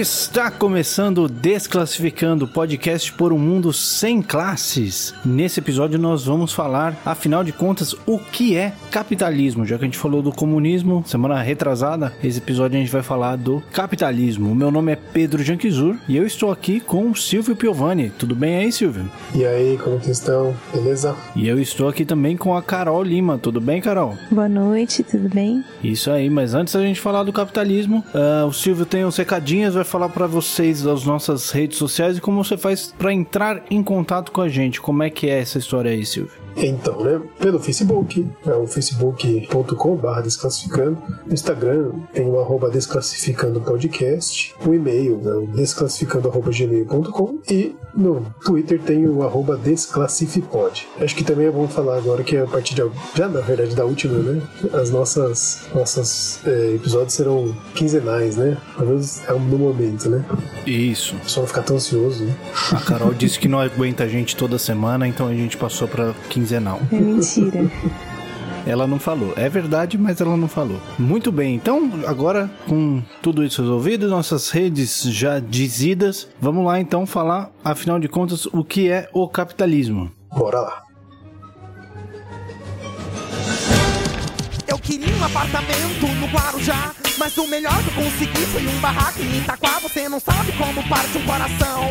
Está começando o Desclassificando, podcast por um mundo sem classes. Nesse episódio nós vamos falar, afinal de contas, o que é capitalismo. Já que a gente falou do comunismo semana retrasada, esse episódio a gente vai falar do capitalismo. O meu nome é Pedro Janquizur e eu estou aqui com o Silvio Piovani. Tudo bem aí, Silvio? E aí, como que estão? Beleza? E eu estou aqui também com a Carol Lima. Tudo bem, Carol? Boa noite, tudo bem? Isso aí, mas antes da gente falar do capitalismo, uh, o Silvio tem uns recadinhos, vai falar para vocês das nossas redes sociais e como você faz para entrar em contato com a gente. Como é que é essa história aí, Silvio? Então, né, pelo Facebook, é o facebook.com.br desclassificando, no Instagram tem o arroba desclassificando podcast, o e-mail é o desclassificando.gmail.com e no Twitter tem o arroba desclassifipod. Acho que também é bom falar agora que a partir de, já na verdade da última, né, as nossas, nossas é, episódios serão quinzenais, né, pelo menos é no momento, né. Isso. Só não ficar tão ansioso, né. A Carol disse que não aguenta a gente toda semana, então a gente passou para quinzenal. É mentira. Ela não falou. É verdade, mas ela não falou. Muito bem, então agora com tudo isso resolvido, nossas redes já dizidas, vamos lá então falar, afinal de contas, o que é o capitalismo. Bora lá. Eu queria um apartamento no Guarujá, mas o melhor que eu consegui foi um barraco em Itaquá. Você não sabe como parte um coração.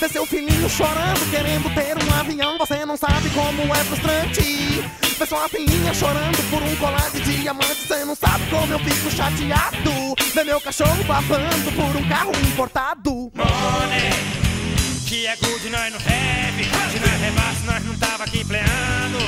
Ver seu filhinho chorando, querendo ter um avião. Você não sabe como é frustrante. Ver sua filhinha chorando por um colar de diamante. Você não sabe como eu fico chateado. Ver meu cachorro babando por um carro importado. Money, que é good nós não have. Se nós nós não tava aqui pleando.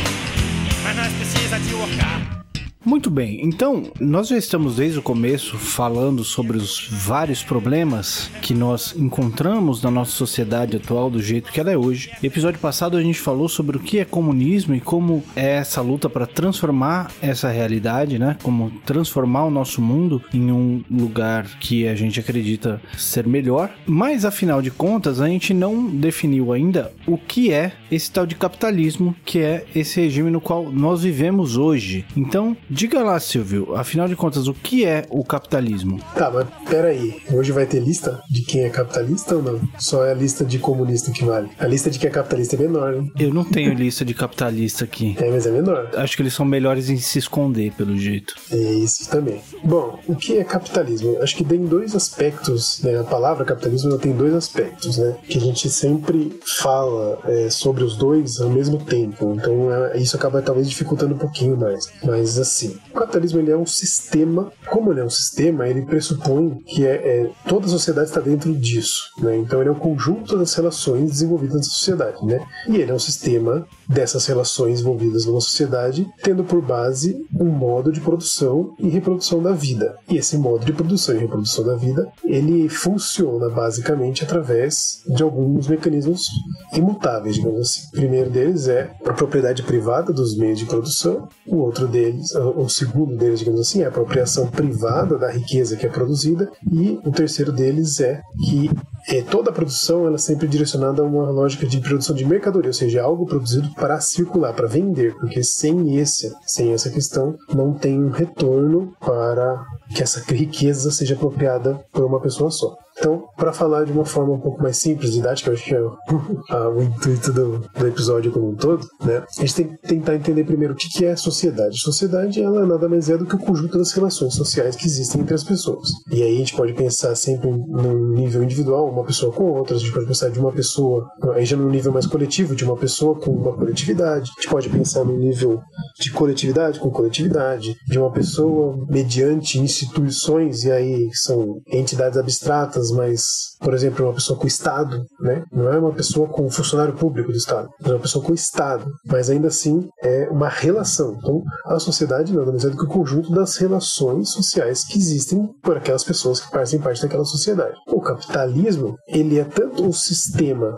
Mas nós precisa de workar. Muito bem, então nós já estamos desde o começo falando sobre os vários problemas que nós encontramos na nossa sociedade atual do jeito que ela é hoje. Episódio passado a gente falou sobre o que é comunismo e como é essa luta para transformar essa realidade, né? Como transformar o nosso mundo em um lugar que a gente acredita ser melhor. Mas afinal de contas, a gente não definiu ainda o que é esse tal de capitalismo, que é esse regime no qual nós vivemos hoje. Então, Diga lá, Silvio, afinal de contas, o que é o capitalismo? Tá, mas peraí, hoje vai ter lista de quem é capitalista ou não? Só é a lista de comunista que vale. A lista de quem é capitalista é menor, né? Eu não tenho lista de capitalista aqui. É, mas é menor. Acho que eles são melhores em se esconder, pelo jeito. É isso também. Bom, o que é capitalismo? Acho que tem dois aspectos, né? A palavra capitalismo ela tem dois aspectos, né? Que a gente sempre fala é, sobre os dois ao mesmo tempo. Então é, isso acaba talvez dificultando um pouquinho mais. Mas assim, o capitalismo ele é um sistema. Como ele é um sistema, ele pressupõe que é, é toda a sociedade está dentro disso. Né? Então ele é um conjunto das relações desenvolvidas na sociedade. Né? E ele é um sistema dessas relações envolvidas numa sociedade, tendo por base um modo de produção e reprodução da vida. E esse modo de produção e reprodução da vida, ele funciona basicamente através de alguns mecanismos imutáveis, digamos assim. O primeiro deles é a propriedade privada dos meios de produção, o outro deles, o segundo deles, digamos assim, é a apropriação privada da riqueza que é produzida, e o terceiro deles é que é, toda a produção ela é sempre direcionada a uma lógica de produção de mercadoria, ou seja, algo produzido para circular, para vender, porque sem esse, sem essa questão, não tem um retorno para que essa riqueza seja apropriada por uma pessoa só. Então, para falar de uma forma um pouco mais simples, didática, eu acho que é o, intuito do, do, episódio como um todo, né? A gente tem que tentar entender primeiro o que, que é sociedade. Sociedade, ela nada mais é do que o conjunto das relações sociais que existem entre as pessoas. E aí a gente pode pensar sempre num nível individual, uma pessoa com outra, a gente pode pensar de uma pessoa, aí já num nível mais coletivo, de uma pessoa com uma coletividade, a gente pode pensar num nível de coletividade com coletividade, de uma pessoa mediante instituições, e aí são entidades abstratas, mas, por exemplo, uma pessoa com Estado, né? Não é uma pessoa com funcionário público do Estado, é uma pessoa com Estado, mas ainda assim é uma relação. Então, a sociedade nada mais é do que o conjunto das relações sociais que existem por aquelas pessoas que fazem parte daquela sociedade. O capitalismo, ele é tanto um sistema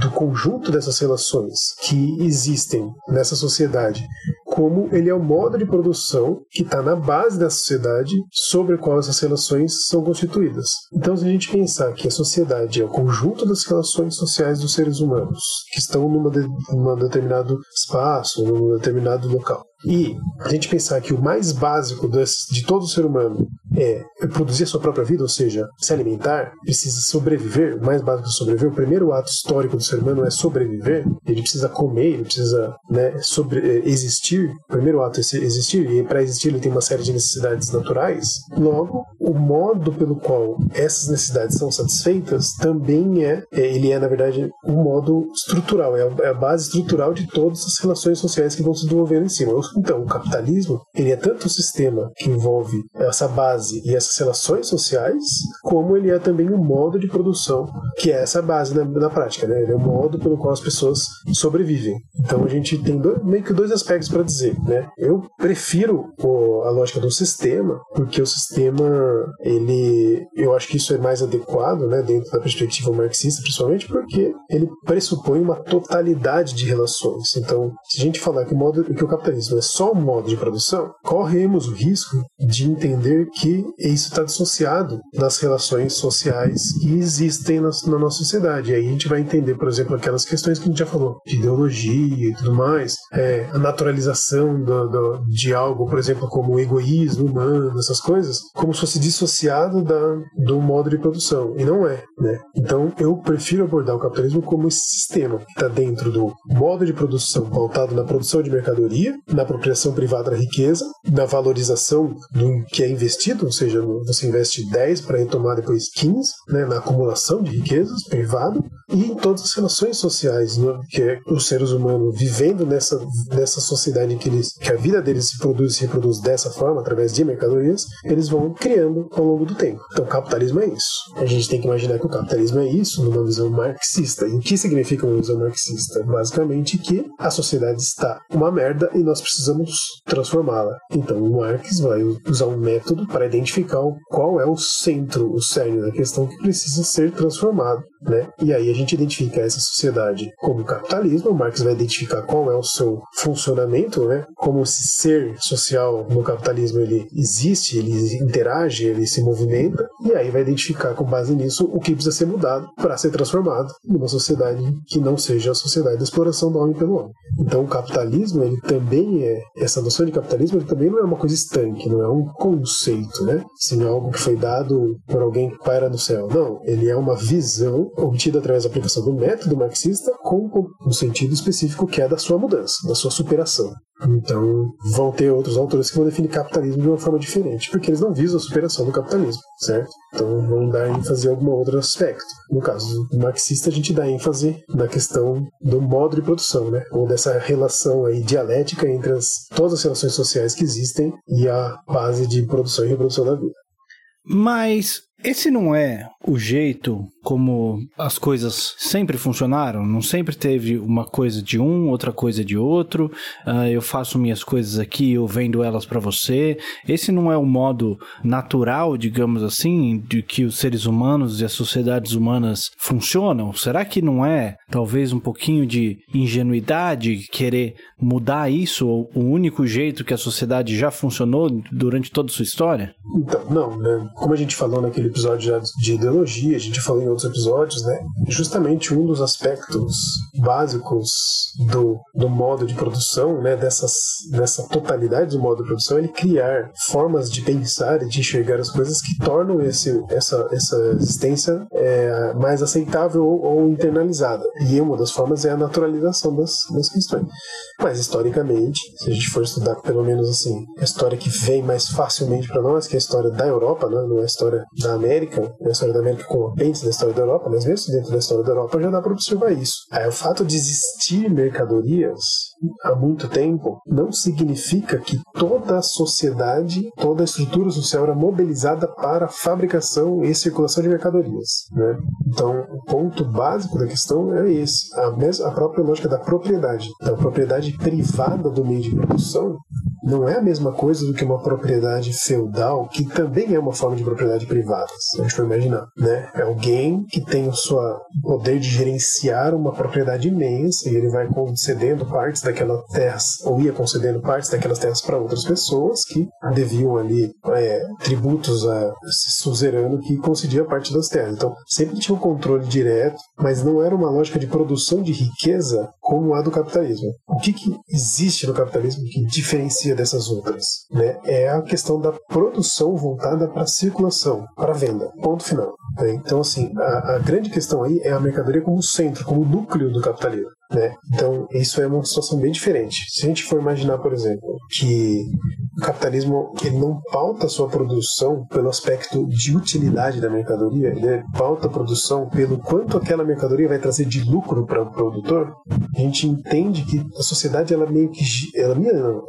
do conjunto dessas relações que existem nessa sociedade, como ele é o modo de produção que está na base da sociedade sobre a qual essas relações são constituídas. Então, se a gente pensar que a sociedade é o conjunto das relações sociais dos seres humanos, que estão num de, numa determinado espaço, num determinado local, e a gente pensar que o mais básico de todo ser humano é produzir a sua própria vida, ou seja, se alimentar, precisa sobreviver, o mais básico é sobreviver. O primeiro ato histórico do ser humano é sobreviver. Ele precisa comer, ele precisa né, sobre, é, existir. O primeiro ato é existir, e para existir ele tem uma série de necessidades naturais. Logo, o modo pelo qual essas necessidades são satisfeitas também é, é ele é, na verdade, um modo estrutural, é a, é a base estrutural de todas as relações sociais que vão se desenvolvendo em cima. Então, o capitalismo, ele é tanto um sistema que envolve essa base e essas relações sociais, como ele é também um modo de produção, que é essa base na, na prática, né? Ele é o modo pelo qual as pessoas sobrevivem. Então, a gente tem meio que dois aspectos para dizer, né? Eu prefiro o, a lógica do sistema, porque o sistema, ele, eu acho que isso é mais adequado, né, dentro da perspectiva marxista, principalmente porque ele pressupõe uma totalidade de relações. Então, se a gente falar que o, modo, que o capitalismo é só um modo de produção, corremos o risco de entender que isso está dissociado das relações sociais que existem na, na nossa sociedade. E aí a gente vai entender, por exemplo, aquelas questões que a gente já falou, de ideologia e tudo mais, é, a naturalização do, do, de algo, por exemplo, como o egoísmo humano, essas coisas, como se fosse dissociado da, do modo de produção. E não é, né? Então eu prefiro abordar o capitalismo como esse sistema que está dentro do modo de produção pautado na produção de mercadoria, na apropriação privada da riqueza, na valorização do que é investido, ou seja, você investe 10 para retomar depois 15, né, na acumulação de riquezas privado, e em todas as relações sociais, né, que é os seres humanos vivendo nessa, nessa sociedade em que, eles, que a vida deles se produz se reproduz dessa forma, através de mercadorias, eles vão criando ao longo do tempo. Então, o capitalismo é isso. A gente tem que imaginar que o capitalismo é isso numa visão marxista. E o que significa uma visão marxista? Basicamente que a sociedade está uma merda e nós precisamos transformá-la. Então, o Marx vai usar um método para identificar qual é o centro, o cerne da questão que precisa ser transformado. Né? E aí a gente identifica essa sociedade como capitalismo, Marx vai identificar qual é o seu funcionamento, né? como esse ser social no capitalismo ele existe, ele interage, ele se movimenta, e aí vai identificar com base nisso o que precisa ser mudado para ser transformado numa sociedade que não seja a sociedade da exploração do homem pelo homem. Então o capitalismo, ele também é, essa noção de capitalismo, ele também não é uma coisa estanque, não é um conceito, né? Sim, é algo que foi dado por alguém que paira no céu. Não, ele é uma visão obtida através da aplicação do método marxista com um sentido específico que é da sua mudança, da sua superação. Então, vão ter outros autores que vão definir capitalismo de uma forma diferente, porque eles não visam a superação do capitalismo, certo? Então, vão dar ênfase em algum outro aspecto. No caso do marxista, a gente dá ênfase na questão do modo de produção, né? Ou dessa relação aí dialética entre as, todas as relações sociais que existem e a base de produção e reprodução da vida. Mas esse não é o jeito como as coisas sempre funcionaram? Não sempre teve uma coisa de um, outra coisa de outro. Uh, eu faço minhas coisas aqui, eu vendo elas para você. Esse não é o modo natural, digamos assim, de que os seres humanos e as sociedades humanas funcionam? Será que não é talvez um pouquinho de ingenuidade querer mudar isso? Ou o único jeito que a sociedade já funcionou durante toda a sua história? Então, não, né? Como a gente falou naquele episódio de ideologia, a gente falou em outros episódios, né? Justamente um dos aspectos básicos do, do modo de produção, né? Dessas, dessa totalidade do modo de produção, ele criar formas de pensar e de enxergar as coisas que tornam esse, essa, essa existência é, mais aceitável ou, ou, internalizada. E uma das formas é a naturalização das, das questões. Mas historicamente, se a gente for estudar pelo menos assim, a história que vem mais facilmente para nós, que é a história da Europa, né? não é a história da América, é a história da América com da história da Europa, mas mesmo dentro da história da Europa já dá para observar isso. Aí, o fato de existir mercadorias há muito tempo não significa que toda a sociedade, toda a estrutura social era mobilizada para a fabricação e circulação de mercadorias. Né? Então, o ponto básico da questão é esse: a, mesma, a própria lógica da propriedade. Então, a propriedade privada do meio de produção não é a mesma coisa do que uma propriedade feudal, que também é uma forma de propriedade privada, se a gente for imaginar. Né? É alguém que tem o seu poder de gerenciar uma propriedade imensa e ele vai concedendo partes daquela terra, ou ia concedendo partes daquelas terras para outras pessoas que deviam ali é, tributos a esse suzerano que concedia parte das terras. Então, sempre tinha um controle direto, mas não era uma lógica de produção de riqueza como a do capitalismo. O que, que existe no capitalismo que diferencia diferencia dessas outras? Né? É a questão da produção voltada para circulação, para venda. Ponto final. Né? Então, assim, a, a grande questão aí é a mercadoria como centro, como núcleo do capitalismo. Né? Então, isso é uma situação bem diferente. Se a gente for imaginar, por exemplo, que o capitalismo ele não pauta sua produção pelo aspecto de utilidade da mercadoria, ele pauta a produção pelo quanto aquela mercadoria vai trazer de lucro para o produtor, a gente entende que a sociedade, ela meio que. Ela,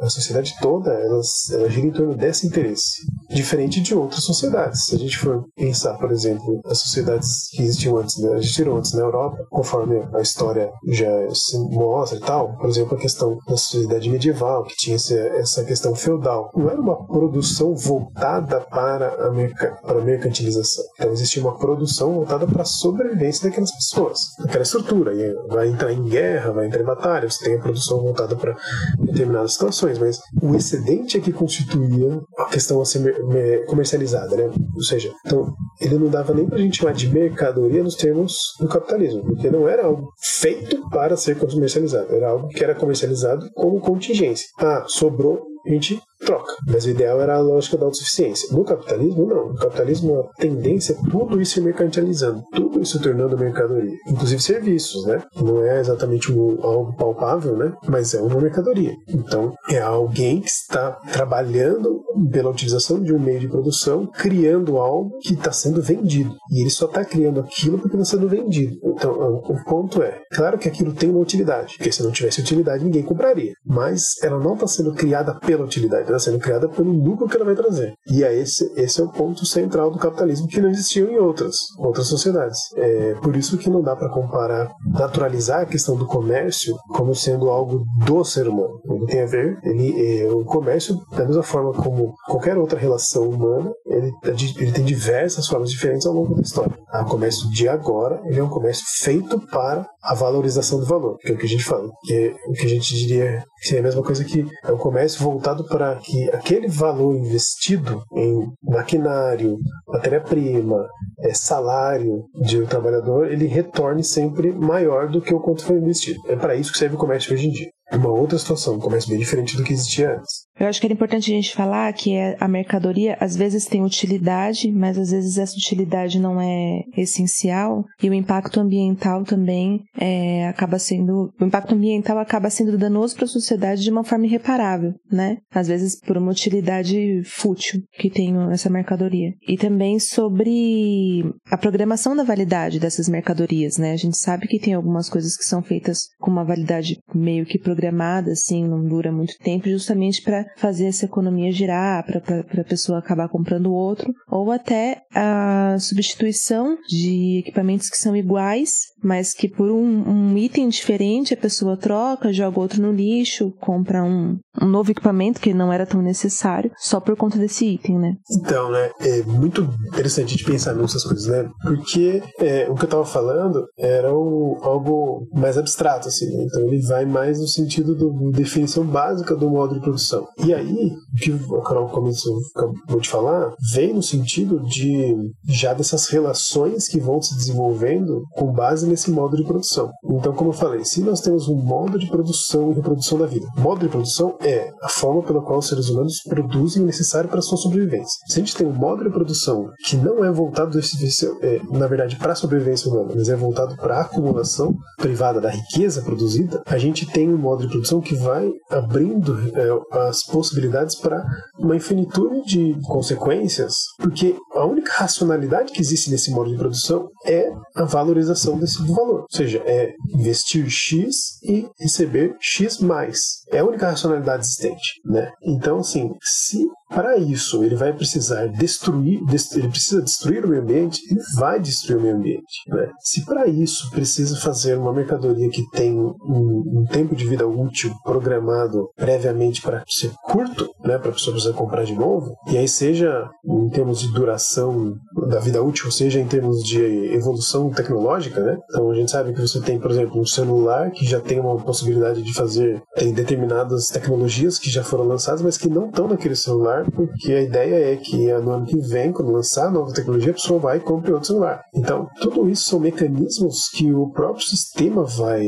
a sociedade toda, ela, ela gira em torno desse interesse, diferente de outras sociedades. Se a gente for pensar, por exemplo, as sociedades que existiam antes, né, existiram antes na Europa, conforme a história já se mostra e tal, por exemplo, a questão da sociedade medieval, que tinha essa questão feudal, não era uma produção voltada para a, merca, para a mercantilização. Então existia uma produção voltada para a sobrevivência daquelas pessoas, daquela estrutura. E vai entrar em guerra, vai entrar em batalha, você tem a produção voltada para determinadas situações, mas o excedente é que constituía a questão a ser comercializada, né? Ou seja, então ele não dava nem para a gente chamar de mercadoria nos termos do capitalismo, porque não era algo feito para ser comercializado, era algo que era comercializado como contingência. Ah, sobrou, a gente troca. Mas o ideal era a lógica da autossuficiência. No capitalismo, não. No capitalismo, a tendência é tudo isso se mercantilizando, tudo isso tornando mercadoria. Inclusive serviços, né? Não é exatamente um, algo palpável, né? Mas é uma mercadoria. Então, é alguém que está trabalhando pela utilização de um meio de produção, criando algo que está sendo vendido. E ele só está criando aquilo porque está sendo vendido. Então, o ponto é, claro que aquilo tem uma utilidade, porque se não tivesse utilidade, ninguém compraria. Mas ela não está sendo criada pela utilidade está sendo criada pelo lucro que ela vai trazer. E é esse, esse é o ponto central do capitalismo que não existiu em outras, outras sociedades. É por isso que não dá para comparar, naturalizar a questão do comércio como sendo algo do ser humano. Ele tem a ver, ele, é, o comércio, da mesma forma como qualquer outra relação humana, ele, ele tem diversas formas diferentes ao longo da história. O comércio de agora, ele é um comércio feito para a valorização do valor, que é o que a gente fala, que é o que a gente diria que seria a mesma coisa que é um comércio voltado para que aquele valor investido em maquinário, matéria-prima, é, salário de um trabalhador, ele retorne sempre maior do que o quanto foi investido. É para isso que serve o comércio hoje em dia uma outra situação, um comércio bem diferente do que existia antes. Eu acho que era importante a gente falar que é, a mercadoria às vezes tem utilidade, mas às vezes essa utilidade não é essencial e o impacto ambiental também é, acaba sendo o impacto ambiental acaba sendo danoso para a sociedade de uma forma irreparável, né? Às vezes por uma utilidade fútil que tem essa mercadoria. E também sobre a programação da validade dessas mercadorias, né? A gente sabe que tem algumas coisas que são feitas com uma validade meio que programada, assim, não dura muito tempo, justamente para fazer essa economia girar, para a pessoa acabar comprando outro, ou até a substituição de equipamentos que são iguais, mas que por um, um item diferente a pessoa troca, joga outro no lixo, compra um, um novo equipamento que não era tão necessário, só por conta desse item, né? Então, né, é muito interessante de pensar nessas coisas, né? Porque é, o que eu tava falando era o, algo mais abstrato, assim, né? então ele vai mais no sentido da definição básica do modo de produção. E aí, o que o Carol começou, acabou de falar, vem no sentido de já dessas relações que vão se desenvolvendo com base nesse modo de produção. Então, como eu falei, se nós temos um modo de produção e reprodução da vida, modo de produção é a forma pela qual os seres humanos produzem o necessário para sua sobrevivência. Se a gente tem um modo de produção que não é voltado, é, na verdade, para a sobrevivência humana, mas é voltado para a acumulação privada da riqueza produzida, a gente tem um modo de produção que vai abrindo é, as possibilidades para uma infinitude de consequências, porque a única racionalidade que existe nesse modo de produção é a valorização desse valor. Ou seja, é investir X e receber X mais. É a única racionalidade existente. Né? Então, assim, se para isso, ele vai precisar destruir, ele precisa destruir o meio ambiente, ele vai destruir o meio ambiente. Né? Se para isso precisa fazer uma mercadoria que tem um, um, tempo de vida útil programado previamente para ser curto, né, para a pessoa precisar comprar de novo, e aí seja em termos de duração da vida útil, seja em termos de evolução tecnológica, né? Então a gente sabe que você tem, por exemplo, um celular que já tem uma possibilidade de fazer, tem determinadas tecnologias que já foram lançadas, mas que não estão naquele celular porque a ideia é que no ano que vem, quando lançar a nova tecnologia, a pessoa vai e compre outro celular. Então, tudo isso são mecanismos que o próprio sistema vai,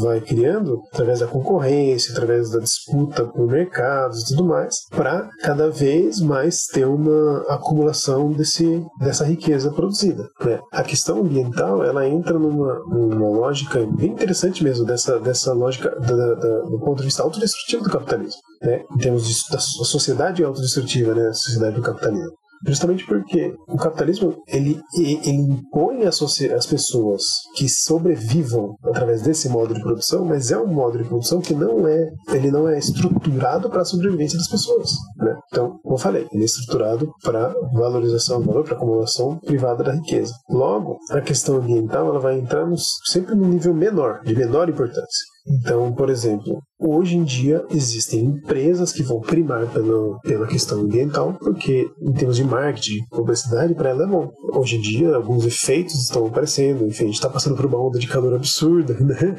vai criando através da concorrência, através da disputa por mercados e tudo mais, para cada vez mais ter uma acumulação desse, dessa riqueza produzida. Né? A questão ambiental ela entra numa, numa lógica bem interessante mesmo dessa, dessa lógica da, da, do ponto de vista autodestrutivo do capitalismo, né? em termos de, da sociedade autodestrutiva, né? a sociedade do capitalismo. Justamente porque o capitalismo ele, ele impõe as pessoas que sobrevivam através desse modo de produção, mas é um modo de produção que não é ele não é estruturado para a sobrevivência das pessoas. Né? Então, como eu falei, ele é estruturado para valorização do valor, para acumulação privada da riqueza. Logo, a questão ambiental ela vai entrar nos, sempre num nível menor, de menor importância. Então, por exemplo, hoje em dia existem empresas que vão primar pela, pela questão ambiental, porque em termos de marketing, publicidade, para ela é bom. Hoje em dia, alguns efeitos estão aparecendo, enfim, a gente está passando por uma onda de calor absurda, né?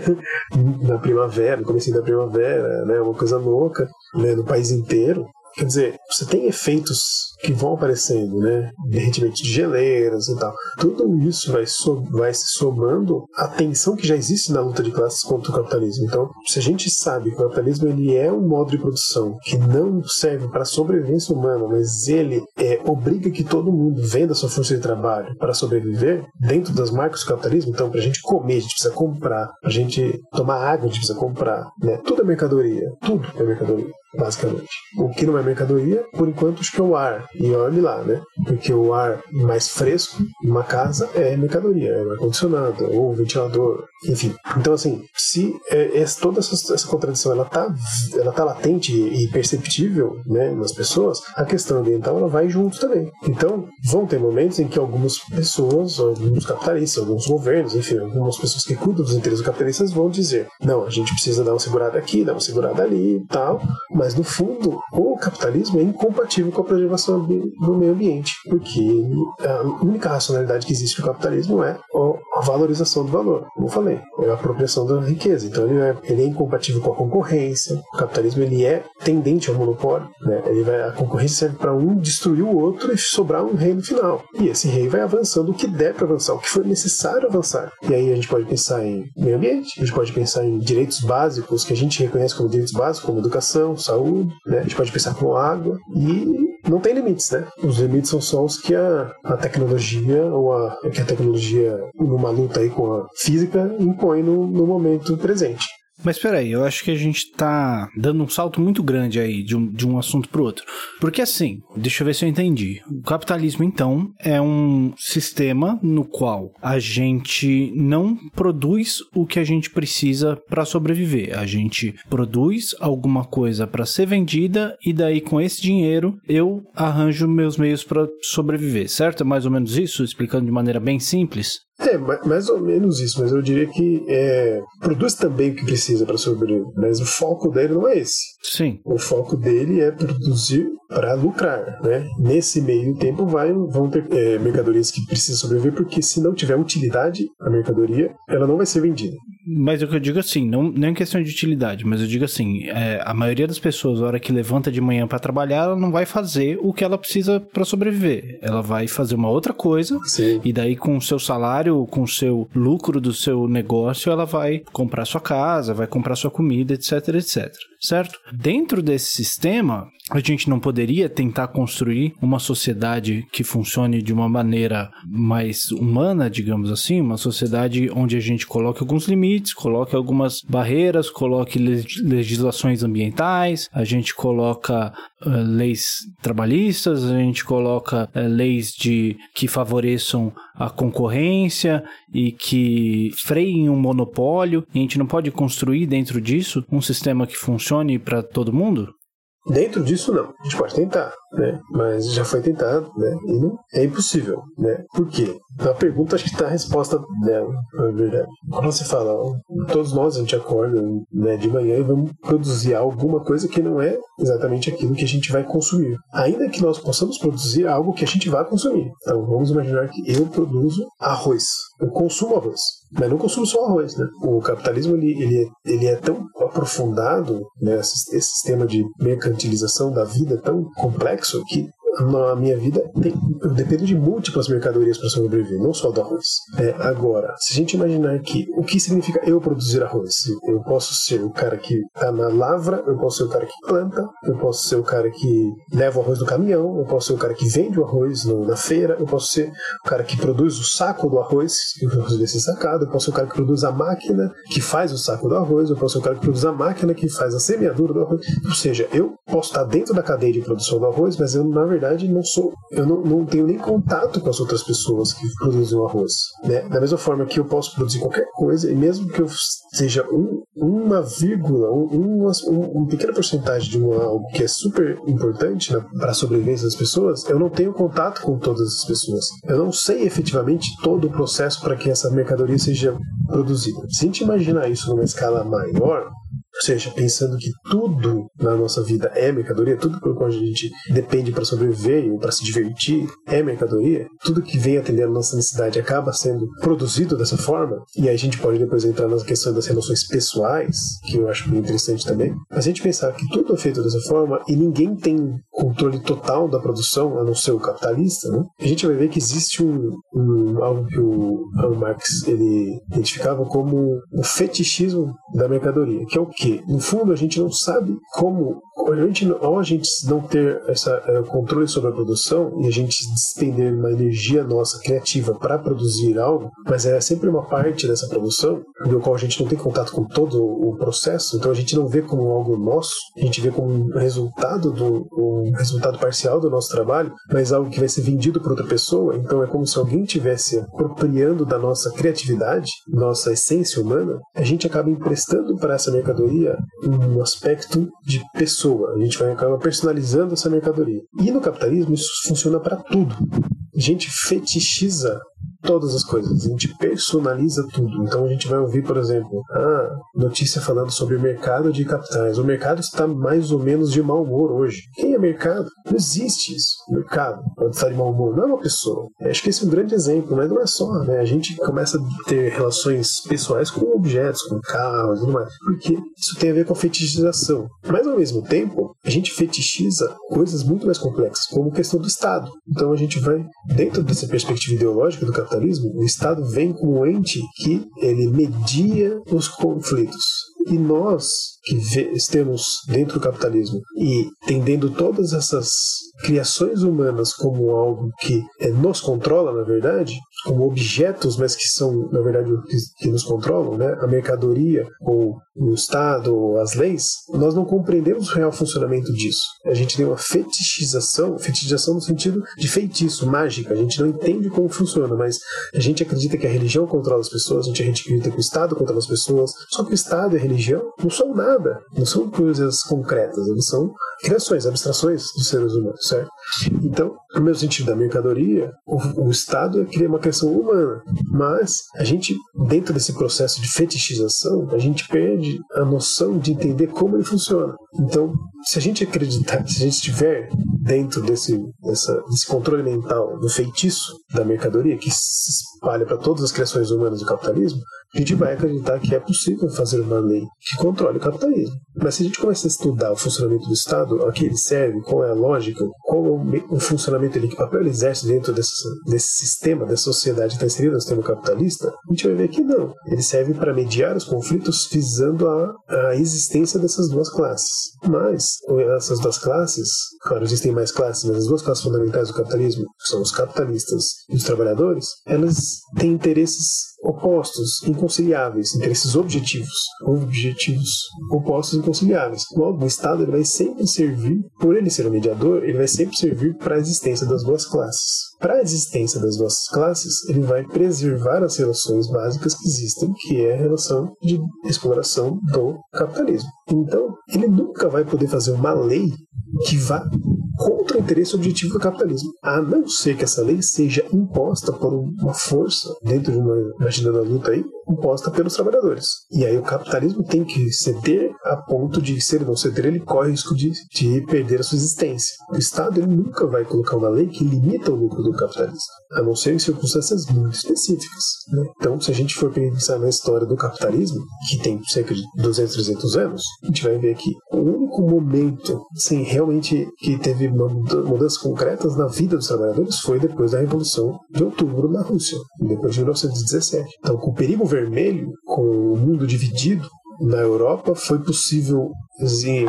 Na primavera, no começo da primavera, né? Uma coisa louca, né? No país inteiro. Quer dizer, você tem efeitos que vão aparecendo, né? Derretimento de geleiras e tal. Tudo isso vai, so vai se somando à tensão que já existe na luta de classes contra o capitalismo. Então, se a gente sabe que o capitalismo ele é um modo de produção que não serve para a sobrevivência humana, mas ele é, obriga que todo mundo venda sua força de trabalho para sobreviver dentro das marcas do capitalismo, então, para a gente comer, a gente precisa comprar, para a gente tomar água, a gente precisa comprar, né? Tudo é mercadoria, tudo é mercadoria basicamente. O que não é mercadoria, por enquanto, acho que é o ar. E olhe lá, né? Porque o ar mais fresco numa casa é mercadoria, é ar-condicionado, ou ventilador, enfim. Então, assim, se é, é, toda essa, essa, contradição ela tá, ela tá latente e perceptível né, nas pessoas, a questão ambiental ela vai junto também. Então, vão ter momentos em que algumas pessoas, alguns capitalistas, alguns governos, enfim, algumas pessoas que cuidam dos interesses capitalistas vão dizer: não, a gente precisa dar uma segurada aqui, dar uma segurada ali e tal, mas no fundo, o capitalismo é incompatível com a preservação do meio ambiente, porque a única racionalidade que existe no capitalismo é valorização do valor, como eu falei, é a apropriação da riqueza. Então ele é, ele é incompatível com a concorrência. O capitalismo ele é tendente ao monopólio, né? Ele vai, a concorrência serve para um destruir o outro e sobrar um rei no final. E esse rei vai avançando o que der para avançar, o que for necessário avançar. E aí a gente pode pensar em meio ambiente, a gente pode pensar em direitos básicos que a gente reconhece como direitos básicos, como educação, saúde, né? a gente pode pensar com água e não tem limites, né? Os limites são só os que a, a tecnologia ou a, que a tecnologia numa luta aí com a física impõe no, no momento presente. Mas peraí, eu acho que a gente tá dando um salto muito grande aí de um, de um assunto pro outro. Porque assim, deixa eu ver se eu entendi. O capitalismo, então, é um sistema no qual a gente não produz o que a gente precisa para sobreviver. A gente produz alguma coisa para ser vendida e daí com esse dinheiro eu arranjo meus meios para sobreviver, certo? É mais ou menos isso, explicando de maneira bem simples. É, mais ou menos isso, mas eu diria que é, produz também o que precisa para sobreviver, mas o foco dele não é esse. Sim. O foco dele é produzir para lucrar, né? Nesse meio tempo vai, vão ter é, mercadorias que precisam sobreviver, porque se não tiver utilidade a mercadoria, ela não vai ser vendida. Mas o que eu digo assim, não, nem é questão de utilidade, mas eu digo assim, é, a maioria das pessoas, na hora que levanta de manhã para trabalhar, ela não vai fazer o que ela precisa para sobreviver. Ela vai fazer uma outra coisa, Sim. e daí com o seu salário, com o seu lucro do seu negócio, ela vai comprar sua casa, vai comprar sua comida, etc, etc. Certo? Dentro desse sistema, a gente não poderia tentar construir uma sociedade que funcione de uma maneira mais humana, digamos assim, uma sociedade onde a gente coloque alguns limites, coloque algumas barreiras, coloque legislações ambientais, a gente coloca leis trabalhistas, a gente coloca uh, leis de que favoreçam a concorrência e que freiem um monopólio. E a gente não pode construir dentro disso um sistema que funcione para todo mundo? Dentro disso, não. A gente pode tentar, né? Mas já foi tentado, né? E não, é impossível, né? Por quê? A pergunta acho que está a resposta dela, na verdade. Quando você fala, todos nós a gente acorda né, de manhã e vamos produzir alguma coisa que não é exatamente aquilo que a gente vai consumir. Ainda que nós possamos produzir algo que a gente vai consumir. Então vamos imaginar que eu produzo arroz. Eu consumo arroz. Mas não consumo só arroz, né? O capitalismo ele, ele, é, ele é tão aprofundado, né? Esse, esse sistema de mercantilização da vida é tão complexo complexo que na minha vida tem, eu dependo de múltiplas mercadorias para sobreviver, não só do arroz. É, agora, se a gente imaginar que o que significa eu produzir arroz? Eu posso ser o cara que está na lavra, eu posso ser o cara que planta, eu posso ser o cara que leva o arroz no caminhão, eu posso ser o cara que vende o arroz no, na feira, eu posso ser o cara que produz o saco do arroz, que o arroz vai ser sacado, eu posso ser o cara que produz a máquina que faz o saco do arroz, eu posso ser o cara que produz a máquina que faz a semeadura do arroz. Ou seja, eu posso estar dentro da cadeia de produção do arroz, mas eu, na verdade, verdade, não sou, eu não, não tenho nem contato com as outras pessoas que produzem o arroz. Né? Da mesma forma que eu posso produzir qualquer coisa, e mesmo que eu seja um, uma vírgula, um, uma, um, pequena porcentagem de uma, algo que é super importante né, para a sobrevivência das pessoas, eu não tenho contato com todas as pessoas. Eu não sei efetivamente todo o processo para que essa mercadoria seja produzida. Se a gente imaginar isso numa escala maior, ou seja, pensando que tudo na nossa vida é mercadoria, tudo pelo qual a gente depende para sobreviver ou para se divertir é mercadoria, tudo que vem atender a nossa necessidade acaba sendo produzido dessa forma, e aí a gente pode depois entrar nas questões das relações pessoais, que eu acho bem interessante também. Mas a gente pensar que tudo é feito dessa forma e ninguém tem controle total da produção, a não ser o capitalista, né? a gente vai ver que existe um, um algo que o Karl Marx ele identificava como o fetichismo da mercadoria, que é o que no fundo, a gente não sabe como, a gente, ao a gente não ter esse é, controle sobre a produção e a gente despender uma energia nossa criativa para produzir algo, mas é sempre uma parte dessa produção, do qual a gente não tem contato com todo o processo, então a gente não vê como algo nosso, a gente vê como um resultado do um resultado parcial do nosso trabalho, mas algo que vai ser vendido por outra pessoa, então é como se alguém tivesse apropriando da nossa criatividade, nossa essência humana, a gente acaba emprestando para essa mercadoria um aspecto de pessoa. A gente vai acabar personalizando essa mercadoria. E no capitalismo isso funciona para tudo. A gente fetichiza todas as coisas, a gente personaliza tudo. Então a gente vai ouvir, por exemplo, ah, notícia falando sobre o mercado de capitais. O mercado está mais ou menos de mau humor hoje. Quem é mercado? Não existe isso. O mercado pode estar de mau humor, não é uma pessoa. Eu acho que esse é um grande exemplo, mas não é só, né? A gente começa a ter relações pessoais com objetos, com carros e tudo mais, porque isso tem a ver com a fetichização. Mas ao mesmo tempo, a gente fetichiza coisas muito mais complexas, como a questão do Estado. Então a gente vai, dentro dessa perspectiva ideológica do capitalismo, o Estado vem como ente que ele media os conflitos. E nós que estamos dentro do capitalismo e entendendo todas essas criações humanas como algo que é, nos controla, na verdade, como objetos, mas que são, na verdade, que, que nos controlam, né? a mercadoria, ou o Estado, ou as leis, nós não compreendemos o real funcionamento disso. A gente tem uma fetichização, fetichização no sentido de feitiço, mágica. A gente não entende como funciona, mas a gente acredita que a religião controla as pessoas, a gente acredita que o Estado controla as pessoas, só que o Estado e a religião não são nada, não são coisas concretas, eles são criações, abstrações dos seres humanos, certo? Então, no mesmo sentido da mercadoria, o, o Estado cria uma criação humana, mas a gente, dentro desse processo de fetichização, a gente perde a noção de entender como ele funciona. Então, se a gente acreditar, se a gente estiver dentro desse, dessa, desse controle mental do feitiço da mercadoria que se espalha para todas as criações humanas do capitalismo, a gente vai acreditar que é possível fazer uma lei que controle o capitalismo. Mas se a gente começar a estudar o funcionamento do Estado, a que ele serve, qual é a lógica, qual é o, o funcionamento dele, que papel ele exerce dentro desse, desse sistema, dessa sociedade que está inserida no sistema capitalista, a gente vai ver que não. Ele serve para mediar os conflitos visando a, a existência dessas duas classes. Mas essas duas classes, claro, existem mais classes, mas as duas classes fundamentais do capitalismo, que são os capitalistas e os trabalhadores, elas têm interesses opostos, inconciliáveis, interesses objetivos, objetivos opostos inconciliáveis. Logo, o Estado ele vai sempre servir, por ele ser o mediador, ele vai sempre servir para a existência das duas classes. Para a existência das duas classes, ele vai preservar as relações básicas que existem, que é a relação de exploração do capitalismo. Então, ele nunca vai poder fazer uma lei que vá contra o interesse objetivo do capitalismo, a não ser que essa lei seja imposta por uma força dentro de uma, imaginando a luta aí, imposta pelos trabalhadores. E aí o capitalismo tem que ceder a ponto de, se ele não ceder, ele corre risco de, de perder a sua existência. O Estado ele nunca vai colocar uma lei que limita o lucro do capitalista, a não ser em circunstâncias muito específicas. Né? Então, se a gente for pensar na história do capitalismo, que tem cerca de 200, 300 anos, a gente vai ver que o único momento, assim, realmente que teve mudanças concretas na vida dos trabalhadores foi depois da Revolução de Outubro na Rússia, depois de 1917. Então, com o perigo vermelho, com o mundo dividido, na Europa foi possível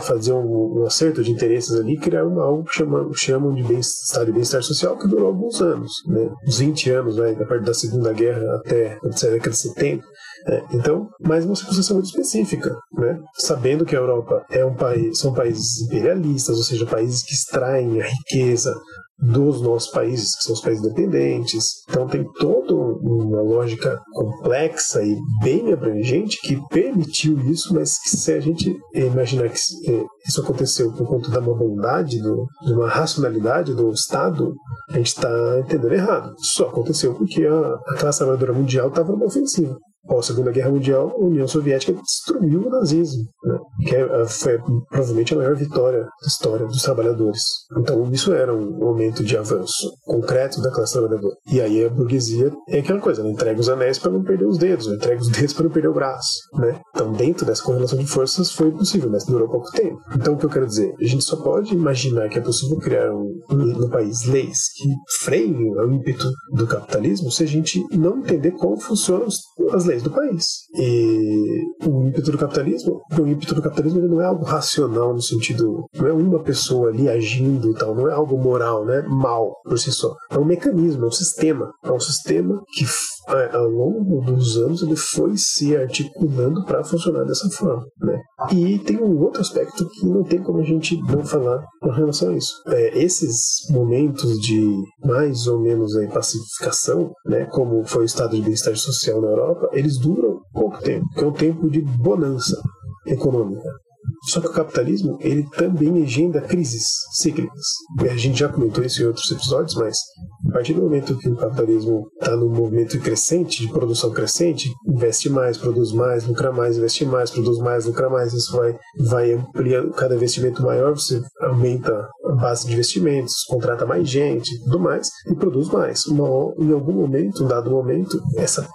fazer um, um, acerto de interesses ali criar uma, algo que chamam, chamam de bem-estar e bem-estar social que durou alguns anos, né? uns 20 anos, né? da parte da Segunda Guerra até a década de 70. É, então, mais uma circunstância muito específica, né? sabendo que a Europa é um país, são países imperialistas, ou seja, países que extraem a riqueza dos nossos países, que são os países dependentes. Então tem toda uma lógica complexa e bem abrangente que permitiu isso, mas que se a gente imaginar que é, isso aconteceu por conta da má bondade, do, de uma racionalidade do Estado, a gente está entendendo errado. Só aconteceu porque a, a classe trabalhadora mundial estava numa ofensiva após a Segunda Guerra Mundial, a União Soviética destruiu o nazismo, né? que é, foi provavelmente a maior vitória da história dos trabalhadores. Então, isso era um momento de avanço concreto da classe trabalhadora. E aí a burguesia é aquela coisa, ela entrega os anéis para não perder os dedos, ela entrega os dedos para não perder o braço. Né? Então, dentro dessa correlação de forças foi possível, mas durou pouco tempo. Então, o que eu quero dizer? A gente só pode imaginar que é possível criar um, no país leis que freiem o ímpeto do capitalismo se a gente não entender como funcionam as leis do país. E o ímpeto do capitalismo, o ímpeto do capitalismo não é algo racional no sentido, não é uma pessoa ali agindo e tal, não é algo moral, né? Mal por si só. É um mecanismo, é um sistema. É um sistema que é, ao longo dos anos ele foi se articulando para funcionar dessa forma, né? E tem um outro aspecto que não tem como a gente não falar com relação a isso. É, esses momentos de mais ou menos aí, pacificação, né, como foi o estado de bem-estar social na Europa, eles duram pouco tempo, que é um tempo de bonança econômica. Só que o capitalismo ele também agenda crises cíclicas. A gente já comentou isso em outros episódios, mas a partir do momento que o capitalismo está num movimento crescente, de produção crescente, investe mais, produz mais, lucra mais, investe mais, produz mais, lucra mais, isso vai, vai ampliando cada investimento maior, você aumenta a base de investimentos, contrata mais gente tudo mais, e produz mais. Uma, em algum momento, um dado momento, essa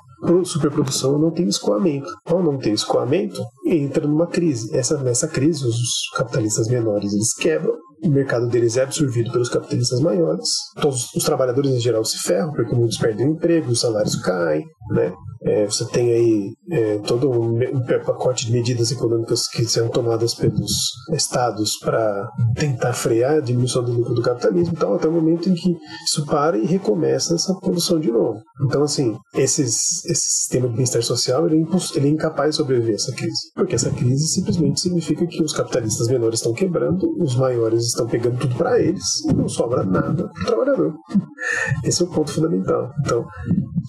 superprodução não tem escoamento. Ao não ter escoamento, entra numa crise. Essa, nessa crise, os capitalistas menores eles quebram o mercado deles é absorvido pelos capitalistas maiores, todos os trabalhadores em geral se ferram, porque muitos perdem emprego, os salários caem, né? É, você tem aí é, todo um, pacote de medidas econômicas que são tomadas pelos estados para tentar frear a diminuição do lucro do capitalismo, então até o momento em que isso para e recomeça essa produção de novo. Então, assim, esses, esse sistema de bem-estar social ele é, ele é incapaz de sobreviver a essa crise, porque essa crise simplesmente significa que os capitalistas menores estão quebrando, os maiores estão pegando tudo para eles e não sobra nada para o trabalhador. Esse é o ponto fundamental. Então,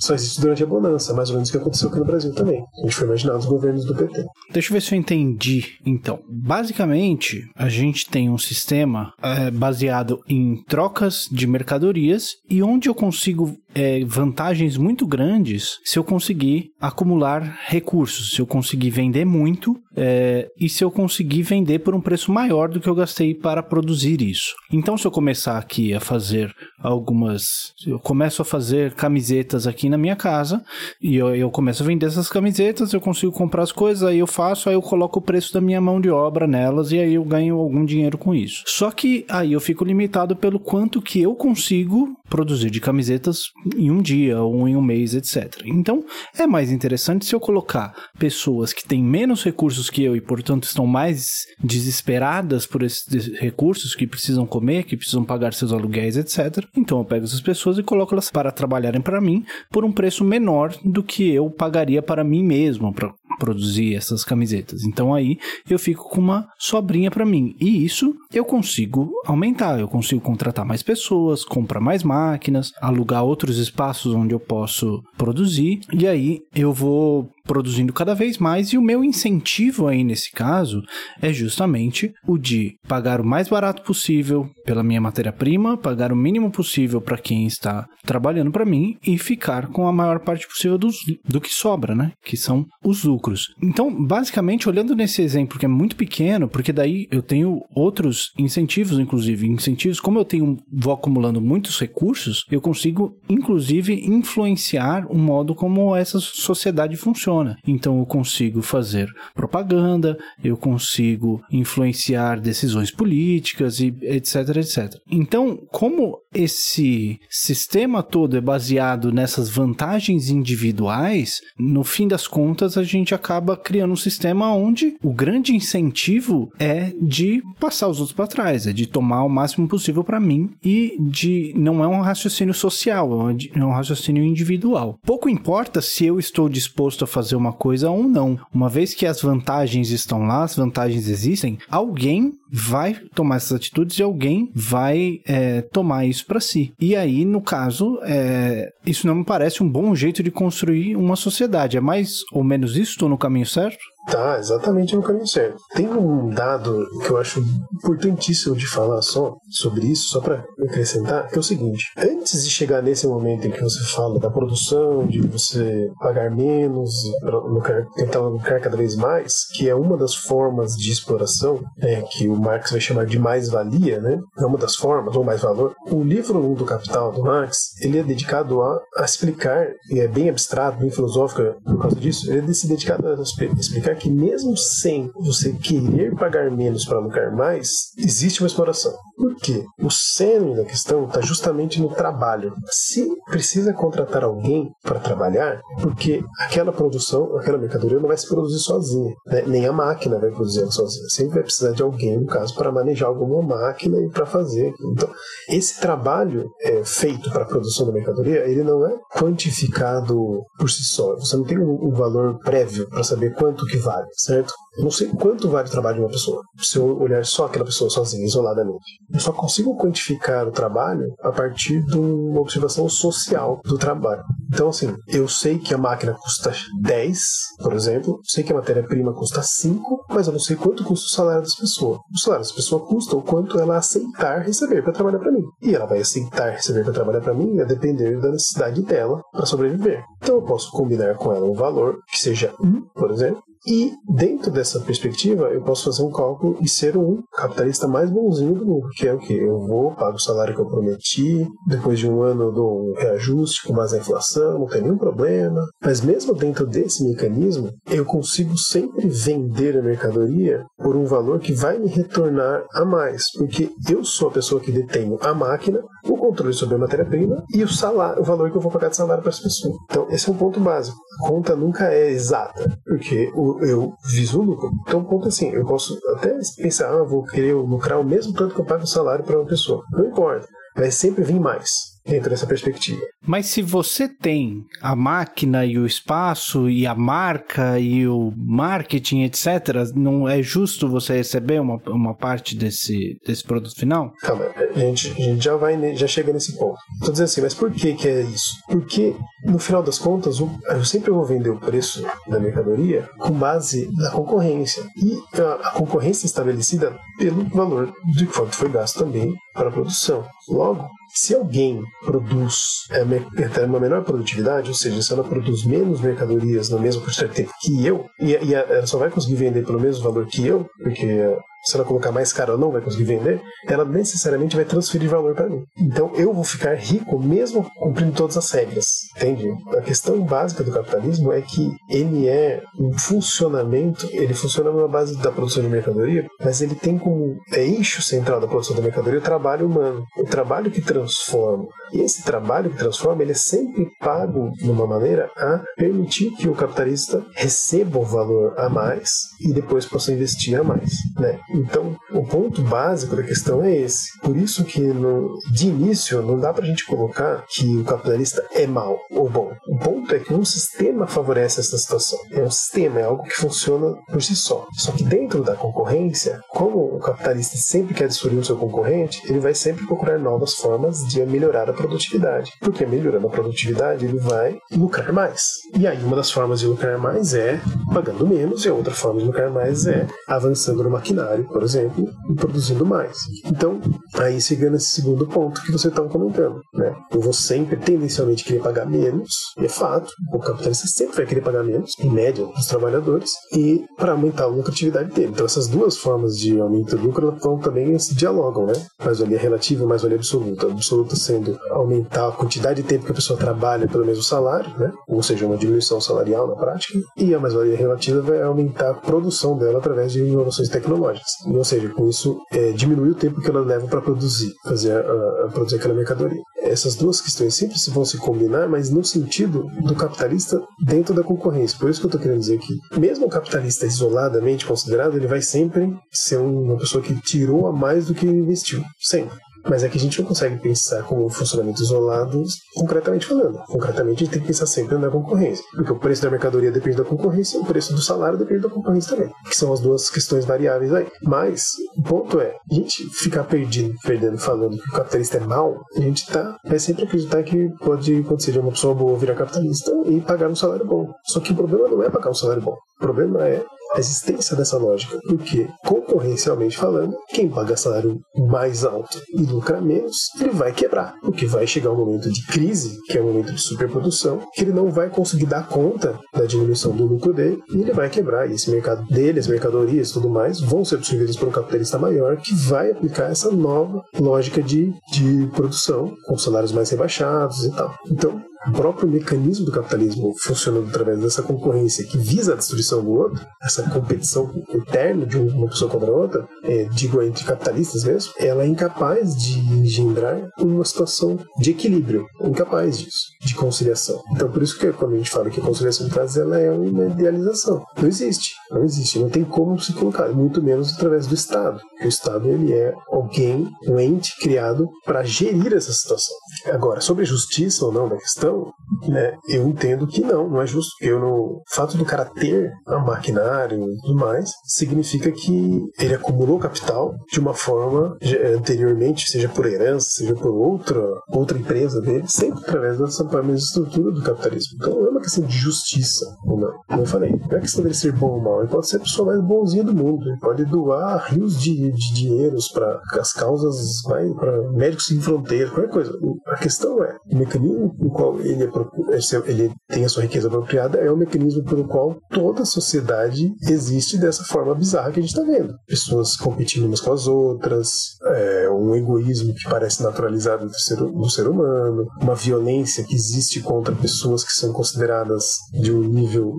só existe durante a bonança, mais ou menos o que aconteceu aqui no Brasil também. A gente foi imaginar os governos do PT. Deixa eu ver se eu entendi. Então, basicamente, a gente tem um sistema é, baseado em trocas de mercadorias e onde eu consigo é, vantagens muito grandes se eu conseguir acumular recursos, se eu conseguir vender muito é, e se eu conseguir vender por um preço maior do que eu gastei para produzir isso. Então, se eu começar aqui a fazer algumas. Eu começo a fazer camisetas aqui na minha casa e eu, eu começo a vender essas camisetas, eu consigo comprar as coisas, aí eu faço, aí eu coloco o preço da minha mão de obra nelas e aí eu ganho algum dinheiro com isso. Só que aí eu fico limitado pelo quanto que eu consigo produzir de camisetas em um dia ou em um mês, etc. Então, é mais interessante se eu colocar pessoas que têm menos recursos que eu e, portanto, estão mais desesperadas por esses recursos, que precisam comer, que precisam pagar seus aluguéis, etc. Então, eu pego essas pessoas e coloco elas para trabalharem para mim por um preço menor do que eu pagaria para mim mesmo para produzir essas camisetas. Então, aí eu fico com uma sobrinha para mim. E isso eu consigo aumentar, eu consigo contratar mais pessoas, comprar mais máquinas, alugar outros espaços onde eu posso produzir, e aí eu vou produzindo cada vez mais e o meu incentivo aí nesse caso é justamente o de pagar o mais barato possível pela minha matéria-prima, pagar o mínimo possível para quem está trabalhando para mim e ficar com a maior parte possível dos, do que sobra, né? Que são os lucros. Então, basicamente, olhando nesse exemplo que é muito pequeno, porque daí eu tenho outros incentivos, inclusive, incentivos, como eu tenho, vou acumulando muitos recursos, eu consigo, inclusive, influenciar o modo como essa sociedade funciona. Então, eu consigo fazer propaganda, eu consigo influenciar decisões políticas e etc, etc. Então, como esse sistema todo é baseado nessas vantagens individuais, no fim das contas a gente acaba criando um sistema onde o grande incentivo é de passar os outros para trás, é de tomar o máximo possível para mim e de não é um raciocínio social, é um raciocínio individual. Pouco importa se eu estou disposto a fazer uma coisa ou não. Uma vez que as vantagens estão lá, as vantagens existem, alguém vai tomar essas atitudes e alguém vai é, tomar isso para si. E aí, no caso, é, isso não me parece um bom jeito de construir uma sociedade. É mais ou menos isso? Estou no caminho certo? Tá, exatamente no caminho certo. Tem um dado que eu acho importantíssimo de falar só sobre isso, só para acrescentar, que é o seguinte: antes de chegar nesse momento em que você fala da produção, de você pagar menos, lucrar, tentar lucrar cada vez mais, que é uma das formas de exploração é, que o Marx vai chamar de mais-valia, né? É uma das formas, ou mais-valor. O livro 1 do Capital do Marx, ele é dedicado a, a explicar, e é bem abstrato, bem filosófico por causa disso, ele é dedicado a explicar que mesmo sem você querer pagar menos para lucrar mais, existe uma exploração. Por quê? O cerne da questão está justamente no trabalho. Se precisa contratar alguém para trabalhar, porque aquela produção, aquela mercadoria não vai se produzir sozinha, né? nem a máquina vai produzir sozinha. Sempre vai precisar de alguém, no caso, para manejar alguma máquina e para fazer. Então, esse trabalho é, feito para a produção da mercadoria, ele não é quantificado por si só. Você não tem um, um valor prévio para saber quanto que vale, certo? Eu não sei quanto vale o trabalho de uma pessoa, se eu olhar só aquela pessoa sozinha, isoladamente. Eu só consigo quantificar o trabalho a partir de uma observação social do trabalho. Então, assim, eu sei que a máquina custa 10, por exemplo, sei que a matéria-prima custa 5, mas eu não sei quanto custa o salário das pessoas. O salário das pessoas custa o quanto ela aceitar receber para trabalhar para mim. E ela vai aceitar receber para trabalhar para mim a depender da necessidade dela para sobreviver. Então, eu posso combinar com ela um valor que seja 1, por exemplo, e dentro dessa perspectiva, eu posso fazer um cálculo e ser um capitalista mais bonzinho do mundo, que é o que? Eu vou, pago o salário que eu prometi, depois de um ano eu dou um reajuste com base na inflação, não tem nenhum problema. Mas mesmo dentro desse mecanismo, eu consigo sempre vender a mercadoria por um valor que vai me retornar a mais, porque eu sou a pessoa que detenho a máquina, o controle sobre a matéria-prima e o salário, o valor que eu vou pagar de salário para as pessoas. Então, esse é um ponto básico. A conta nunca é exata, porque o eu viso o lucro. Então, ponto assim, eu posso até pensar, ah, vou querer lucrar o mesmo tanto que eu pago o salário para uma pessoa. Não importa, vai sempre vir mais dentro dessa perspectiva. Mas se você tem a máquina e o espaço e a marca e o marketing, etc., não é justo você receber uma, uma parte desse, desse produto final? Calma, a gente, a gente já vai já chega nesse ponto. Estou dizendo assim, mas por que, que é isso? Porque, no final das contas, eu sempre vou vender o preço da mercadoria com base na concorrência. E a, a concorrência estabelecida pelo valor de quanto foi gasto também para a produção. Logo, se alguém produz é, uma menor produtividade, ou seja, se ela produz menos mercadorias no mesmo quantidade de tempo que eu, e, e ela só vai conseguir vender pelo mesmo valor que eu, porque se ela colocar mais caro ela não vai conseguir vender, ela necessariamente vai transferir valor para mim. Então eu vou ficar rico mesmo cumprindo todas as regras, entende? A questão básica do capitalismo é que ele é um funcionamento, ele funciona na base da produção de mercadoria, mas ele tem como é, eixo central da produção da mercadoria o trabalho humano, o trabalho que transforma. E esse trabalho que transforma, ele é sempre pago de uma maneira a permitir que o capitalista receba o valor a mais e depois possa investir a mais, né? Então, o ponto básico da questão é esse. Por isso que, no, de início, não dá para a gente colocar que o capitalista é mal ou bom. O ponto é que um sistema favorece essa situação. É um sistema, é algo que funciona por si só. Só que dentro da concorrência, como o capitalista sempre quer destruir o seu concorrente, ele vai sempre procurar novas formas de melhorar a produtividade. Porque melhorando a produtividade, ele vai lucrar mais. E aí, uma das formas de lucrar mais é pagando menos, e a outra forma de lucrar mais é avançando no maquinário, por exemplo, e produzindo mais. Então, aí chegando nesse segundo ponto que você estava comentando, né? Eu vou sempre tendencialmente querer pagar menos, é fato, o capitalista sempre vai querer pagar menos, em média, dos trabalhadores, e para aumentar a lucratividade dele. Então, essas duas formas de aumento do lucro vão também se dialogam, né? Mais-valia relativa e mais-valia absoluta. Absoluta sendo aumentar a quantidade de tempo que a pessoa trabalha pelo mesmo salário, né? Ou seja, uma diminuição salarial na prática, e a mais-valia relativa vai aumentar a produção dela através de inovações tecnológicas. Ou seja, com isso, é, diminui o tempo que ela leva para produzir, fazer a, a produzir aquela mercadoria. Essas duas questões sempre vão se combinar, mas no sentido do capitalista dentro da concorrência. Por isso que eu estou querendo dizer que, mesmo o capitalista isoladamente considerado, ele vai sempre ser uma pessoa que tirou a mais do que investiu. Sempre. Mas é que a gente não consegue pensar como funcionamento isolado, concretamente falando. Concretamente, a gente tem que pensar sempre na concorrência. Porque o preço da mercadoria depende da concorrência, e o preço do salário depende da concorrência também. Que são as duas questões variáveis aí. Mas, o ponto é, a gente ficar perdido, perdendo, falando que o capitalista é mau, a gente tá, vai sempre acreditar que pode acontecer uma pessoa boa virar capitalista e pagar um salário bom. Só que o problema não é pagar um salário bom. O problema é a existência dessa lógica, porque, concorrencialmente falando, quem paga salário mais alto e lucra menos, ele vai quebrar, porque vai chegar um momento de crise, que é um momento de superprodução, que ele não vai conseguir dar conta da diminuição do lucro dele e ele vai quebrar. E esse mercado dele, as mercadorias e tudo mais, vão ser absorvidos por um capitalista maior que vai aplicar essa nova lógica de, de produção, com salários mais rebaixados e tal. Então, o próprio mecanismo do capitalismo funcionando através dessa concorrência que visa a destruição do outro, essa competição eterna de uma pessoa contra a outra, é, digo entre capitalistas mesmo, ela é incapaz de engendrar uma situação de equilíbrio, incapaz disso, de conciliação. Então, por isso que quando a gente fala que a conciliação traz, ela é uma idealização. Não existe, não existe, não tem como se colocar, muito menos através do Estado. O Estado ele é alguém, um ente criado para gerir essa situação. Agora, sobre justiça ou não da questão, né, eu entendo que não, não é justo. Eu no o fato do cara ter a maquinário e tudo mais significa que ele acumulou capital de uma forma anteriormente, seja por herança, seja por outra outra empresa dele, sempre através dessa mesma estrutura do capitalismo. Então não é uma questão de justiça ou não. Como eu falei, não é questão dele ser bom ou mal. Ele pode ser a pessoa mais bonzinha do mundo. Ele pode doar rios de, de dinheiros para as causas mais para médicos sem fronteiras, qualquer coisa. A questão é o mecanismo no qual ele, é, ele tem a sua riqueza apropriada é o mecanismo pelo qual toda a sociedade existe dessa forma bizarra que a gente está vendo. Pessoas competindo umas com as outras, é, um egoísmo que parece naturalizado do ser, do ser humano, uma violência que existe contra pessoas que são consideradas de um nível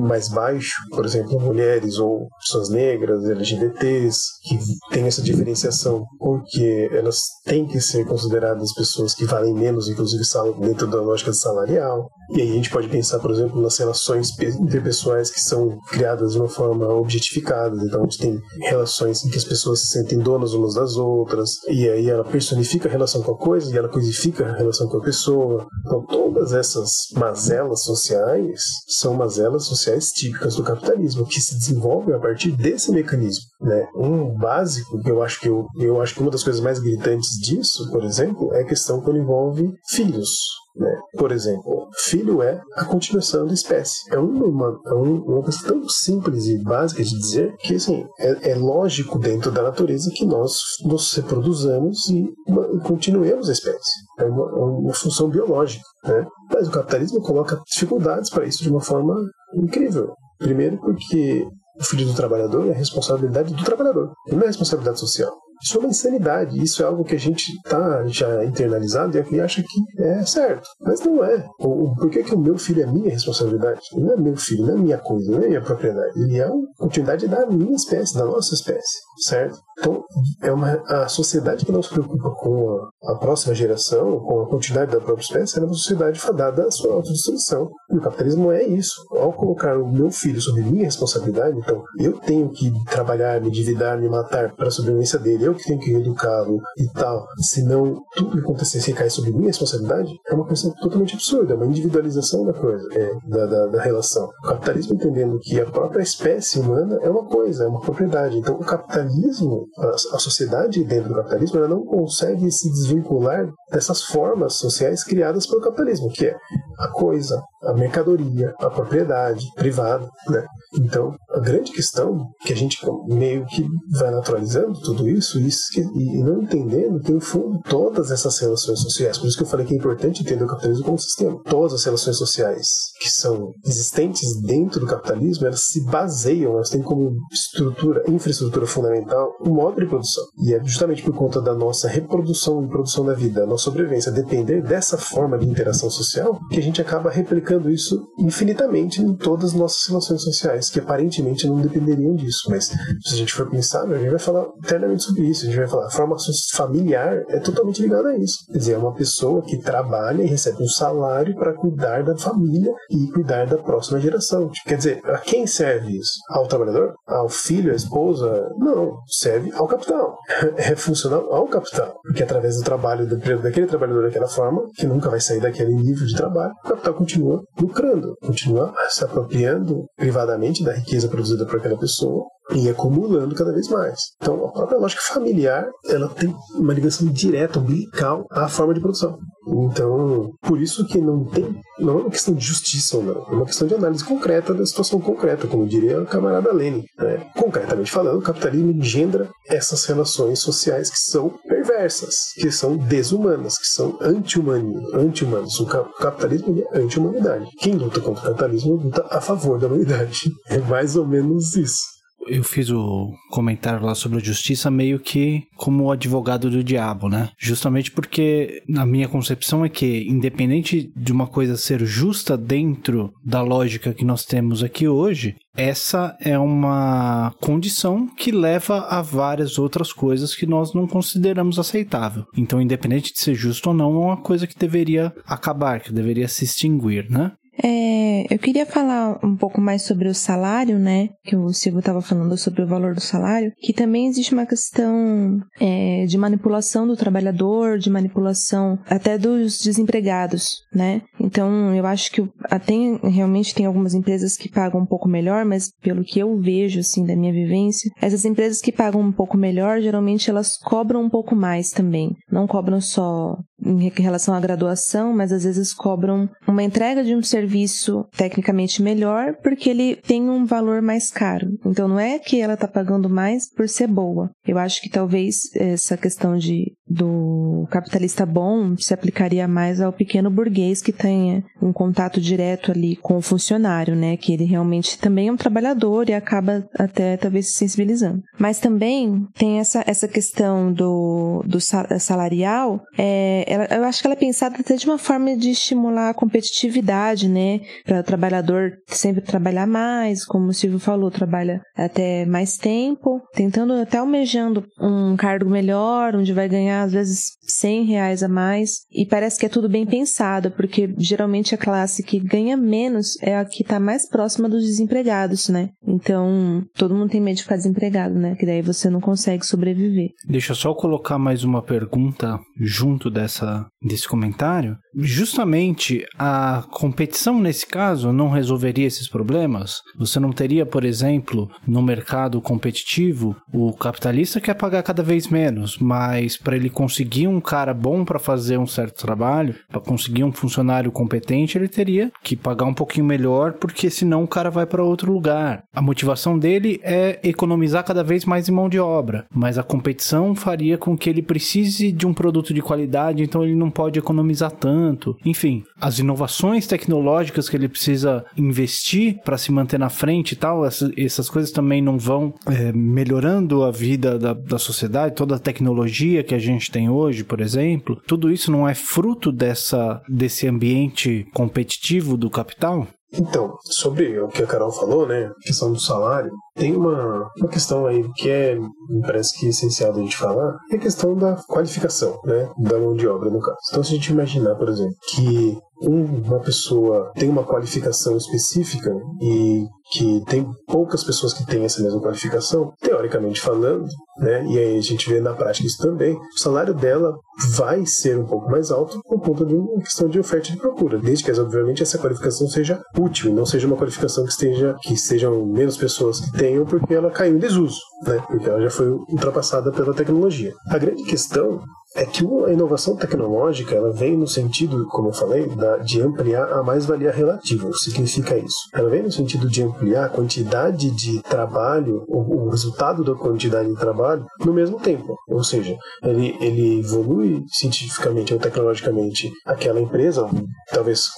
mais baixo, por exemplo, mulheres ou pessoas negras, LGBTs, que tem essa diferenciação porque elas têm que ser consideradas pessoas que valem menos, inclusive dentro da lógica salarial. E aí a gente pode pensar, por exemplo, nas relações interpessoais que são criadas de uma forma objetificada. Então a gente tem relações em que as pessoas se sentem donas umas das outras, e aí ela personifica a relação com a coisa e ela codifica a relação com a pessoa. Então todas essas mazelas sociais são mazelas sociais típicas do capitalismo, que se desenvolvem a partir desse mecanismo. Né? Um básico que eu acho que eu, eu acho que uma das coisas mais gritantes disso, por exemplo, é a questão quando envolve filhos. Né? Por exemplo, filho é a continuação da espécie. É uma, é uma coisa tão simples e básica de dizer que assim, é, é lógico dentro da natureza que nós nos reproduzamos e, e continuemos a espécie. É uma, é uma função biológica. Né? Mas o capitalismo coloca dificuldades para isso de uma forma incrível. Primeiro, porque o filho do trabalhador é a responsabilidade do trabalhador, não é responsabilidade social. Isso é uma insanidade, isso é algo que a gente está já internalizado e acha que é certo. Mas não é. Por que, que o meu filho é minha responsabilidade? Ele não é meu filho, não é minha coisa, não é minha propriedade. Ele é uma continuidade da minha espécie, da nossa espécie, certo? Então, é uma, a sociedade que não se preocupa com a próxima geração, com a quantidade da própria espécie, era uma sociedade fadada à sua autodestruição. E o capitalismo é isso. Ao colocar o meu filho sob minha responsabilidade, então eu tenho que trabalhar, me endividar, me matar para a sobrevivência dele, eu que tenho que educá-lo e tal, senão tudo que acontecesse recai sobre minha responsabilidade, é uma coisa totalmente absurda, é uma individualização da coisa, é, da, da, da relação. O capitalismo entendendo que a própria espécie humana é uma coisa, é uma propriedade. Então o capitalismo, a, a sociedade dentro do capitalismo, ela não consegue se desvincular dessas formas sociais criadas pelo capitalismo, que é a coisa, a mercadoria, a propriedade privada, né? Então, a grande questão que a gente meio que vai naturalizando tudo isso, isso que, e não entendendo que, no fundo, todas essas relações sociais, por isso que eu falei que é importante entender o capitalismo como sistema, todas as relações sociais que são existentes dentro do capitalismo, elas se baseiam, elas têm como estrutura, infraestrutura fundamental, o modo de produção. E é justamente por conta da nossa reprodução e produção da vida, a nossa sobrevivência depender dessa forma de interação social, que a gente acaba replicando isso infinitamente em todas as nossas relações sociais, que aparentemente não dependeriam disso. Mas se a gente for pensar, a gente vai falar eternamente sobre isso. A gente vai falar, a formação familiar é totalmente ligada a isso. Quer dizer, é uma pessoa que trabalha e recebe um salário para cuidar da família e cuidar da próxima geração. Tipo, quer dizer, a quem serve isso? Ao trabalhador? Ao filho, à esposa? Não, serve ao capital. É funcional ao capital. Porque através do trabalho do, daquele trabalhador daquela forma, que nunca vai sair daquele nível de trabalho, o capital continua lucrando, continua se apropriando privadamente da riqueza produzida por aquela pessoa e acumulando cada vez mais. Então, a própria lógica familiar, ela tem uma ligação direta, umbilical à forma de produção. Então, por isso que não tem, não é uma questão de justiça ou não, é uma questão de análise concreta da situação concreta, como diria o camarada Lenin. Né? Concretamente falando, o capitalismo engendra essas relações sociais que são perversas, que são desumanas, que são anti-humanas. Anti o capitalismo é anti-humanidade. Quem luta contra o capitalismo luta a favor da humanidade. É mais ou menos isso eu fiz o comentário lá sobre a justiça meio que como advogado do diabo, né? Justamente porque a minha concepção é que, independente de uma coisa ser justa dentro da lógica que nós temos aqui hoje, essa é uma condição que leva a várias outras coisas que nós não consideramos aceitável. Então, independente de ser justo ou não, é uma coisa que deveria acabar, que deveria se extinguir, né? É, eu queria falar um pouco mais sobre o salário, né? Que o Silvio estava falando sobre o valor do salário, que também existe uma questão é, de manipulação do trabalhador, de manipulação até dos desempregados, né? Então, eu acho que até realmente tem algumas empresas que pagam um pouco melhor, mas pelo que eu vejo, assim, da minha vivência, essas empresas que pagam um pouco melhor, geralmente elas cobram um pouco mais também. Não cobram só em relação à graduação, mas às vezes cobram uma entrega de um serviço tecnicamente melhor porque ele tem um valor mais caro. Então não é que ela está pagando mais por ser boa. Eu acho que talvez essa questão de do capitalista bom se aplicaria mais ao pequeno burguês que tenha um contato direto ali com o funcionário, né? Que ele realmente também é um trabalhador e acaba até talvez se sensibilizando. Mas também tem essa, essa questão do, do salarial, é, ela, eu acho que ela é pensada até de uma forma de estimular a competitividade, né? Para o trabalhador sempre trabalhar mais, como o Silvio falou, trabalha até mais tempo, tentando até almejando um cargo melhor, onde vai ganhar às vezes 100 reais a mais. E parece que é tudo bem pensado, porque geralmente a classe que ganha menos é a que está mais próxima dos desempregados, né? Então, todo mundo tem medo de ficar desempregado, né? Que daí você não consegue sobreviver. Deixa eu só colocar mais uma pergunta junto dessa, desse comentário. Justamente a competição nesse caso não resolveria esses problemas? Você não teria, por exemplo, no mercado competitivo, o capitalista quer pagar cada vez menos, mas para ele conseguir um cara bom para fazer um certo trabalho, para conseguir um funcionário competente, ele teria que pagar um pouquinho melhor, porque senão o cara vai para outro lugar. A motivação dele é economizar cada vez mais em mão de obra, mas a competição faria com que ele precise de um produto de qualidade, então ele não pode economizar tanto. Enfim, as inovações tecnológicas que ele precisa investir para se manter na frente e tal, essas, essas coisas também não vão é, melhorando a vida da, da sociedade, toda a tecnologia que a gente tem hoje, por exemplo, tudo isso não é fruto dessa, desse ambiente competitivo do capital? Então, sobre o que a Carol falou, né, a questão do salário, tem uma, uma questão aí que é, me parece que é essencial a gente falar, é a questão da qualificação, né, da mão de obra, no caso. Então, se a gente imaginar, por exemplo, que uma pessoa tem uma qualificação específica e que tem poucas pessoas que têm essa mesma qualificação, teoricamente falando, né, e aí a gente vê na prática isso também, o salário dela vai ser um pouco mais alto por conta de uma questão de oferta e de procura, desde que, obviamente, essa qualificação seja útil não seja uma qualificação que esteja que sejam menos pessoas que tenham porque ela caiu em desuso, né, porque ela já foi ultrapassada pela tecnologia. A grande questão é que a inovação tecnológica ela vem no sentido, como eu falei, da, de ampliar a mais-valia relativa. O que significa isso? Ela vem no sentido de ampliar a quantidade de trabalho, o, o resultado da quantidade de trabalho, no mesmo tempo. Ou seja, ele, ele evolui cientificamente ou tecnologicamente aquela empresa, talvez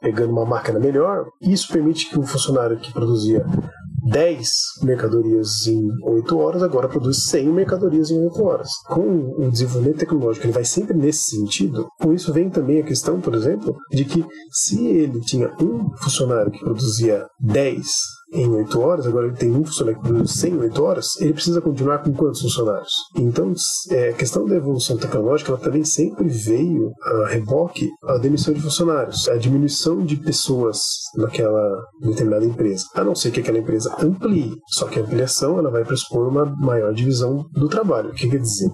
pegando uma máquina melhor. Isso permite que o funcionário que produzia 10 mercadorias em 8 horas, agora produz 100 mercadorias em 8 horas. Com o desenvolvimento tecnológico, ele vai sempre nesse sentido. Com isso vem também a questão, por exemplo, de que se ele tinha um funcionário que produzia 10 em 8 horas, agora ele tem um funcionário que produz 100 em 8 horas, ele precisa continuar com quantos funcionários? Então, é, a questão da evolução tecnológica ela também sempre veio a reboque a demissão de funcionários, a diminuição de pessoas naquela determinada empresa, a não ser que aquela empresa amplie. Só que a ampliação ela vai pressupor uma maior divisão do trabalho. O que quer dizer?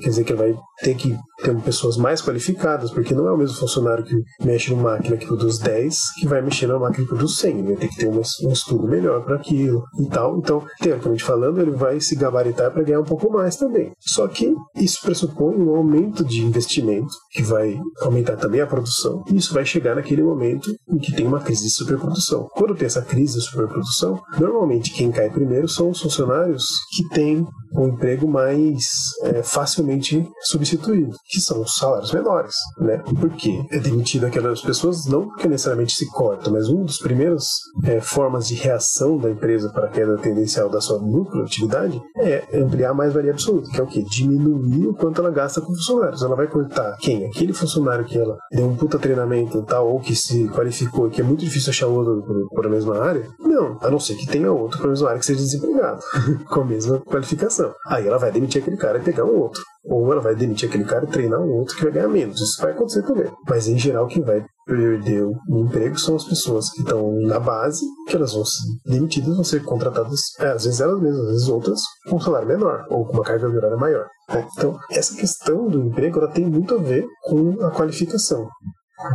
Quer dizer que vai ter que ter pessoas mais qualificadas, porque não é o mesmo funcionário que mexe numa máquina que produz 10 que vai mexer numa máquina que produz 100. Ele vai ter que ter um estudo melhor para aquilo e tal. Então, teoricamente falando, ele vai se gabaritar para ganhar um pouco mais também. Só que isso pressupõe um aumento de investimento, que vai aumentar também a produção, e isso vai chegar naquele momento em que tem uma crise de superprodução. Quando tem essa crise de superprodução, normalmente quem cai primeiro são os funcionários que têm um emprego mais é, facilmente substituído, que são os salários menores, né? Porque é demitido aquelas pessoas não porque necessariamente se corta, mas uma das primeiras é, formas de reação da empresa para a queda tendencial da sua lucratividade é ampliar a mais-valia absoluta, que é o que? Diminuir o quanto ela gasta com funcionários. Ela vai cortar quem? Aquele funcionário que ela deu um puta treinamento tal, ou que se qualificou, que é muito difícil achar outro por a mesma área? Não, a não ser que tenha outro para a mesma área que seja desempregado, com a mesma qualificação. Aí ela vai demitir aquele cara e pegar um outro. Ou ela vai demitir aquele cara e treinar um outro que vai ganhar menos. Isso vai acontecer também. Mas em geral, quem vai perder o emprego são as pessoas que estão na base, que elas vão ser demitidas, vão ser contratadas, é, às vezes elas mesmas, às vezes outras, com um salário menor ou com uma carga horária maior. Né? Então, essa questão do emprego ela tem muito a ver com a qualificação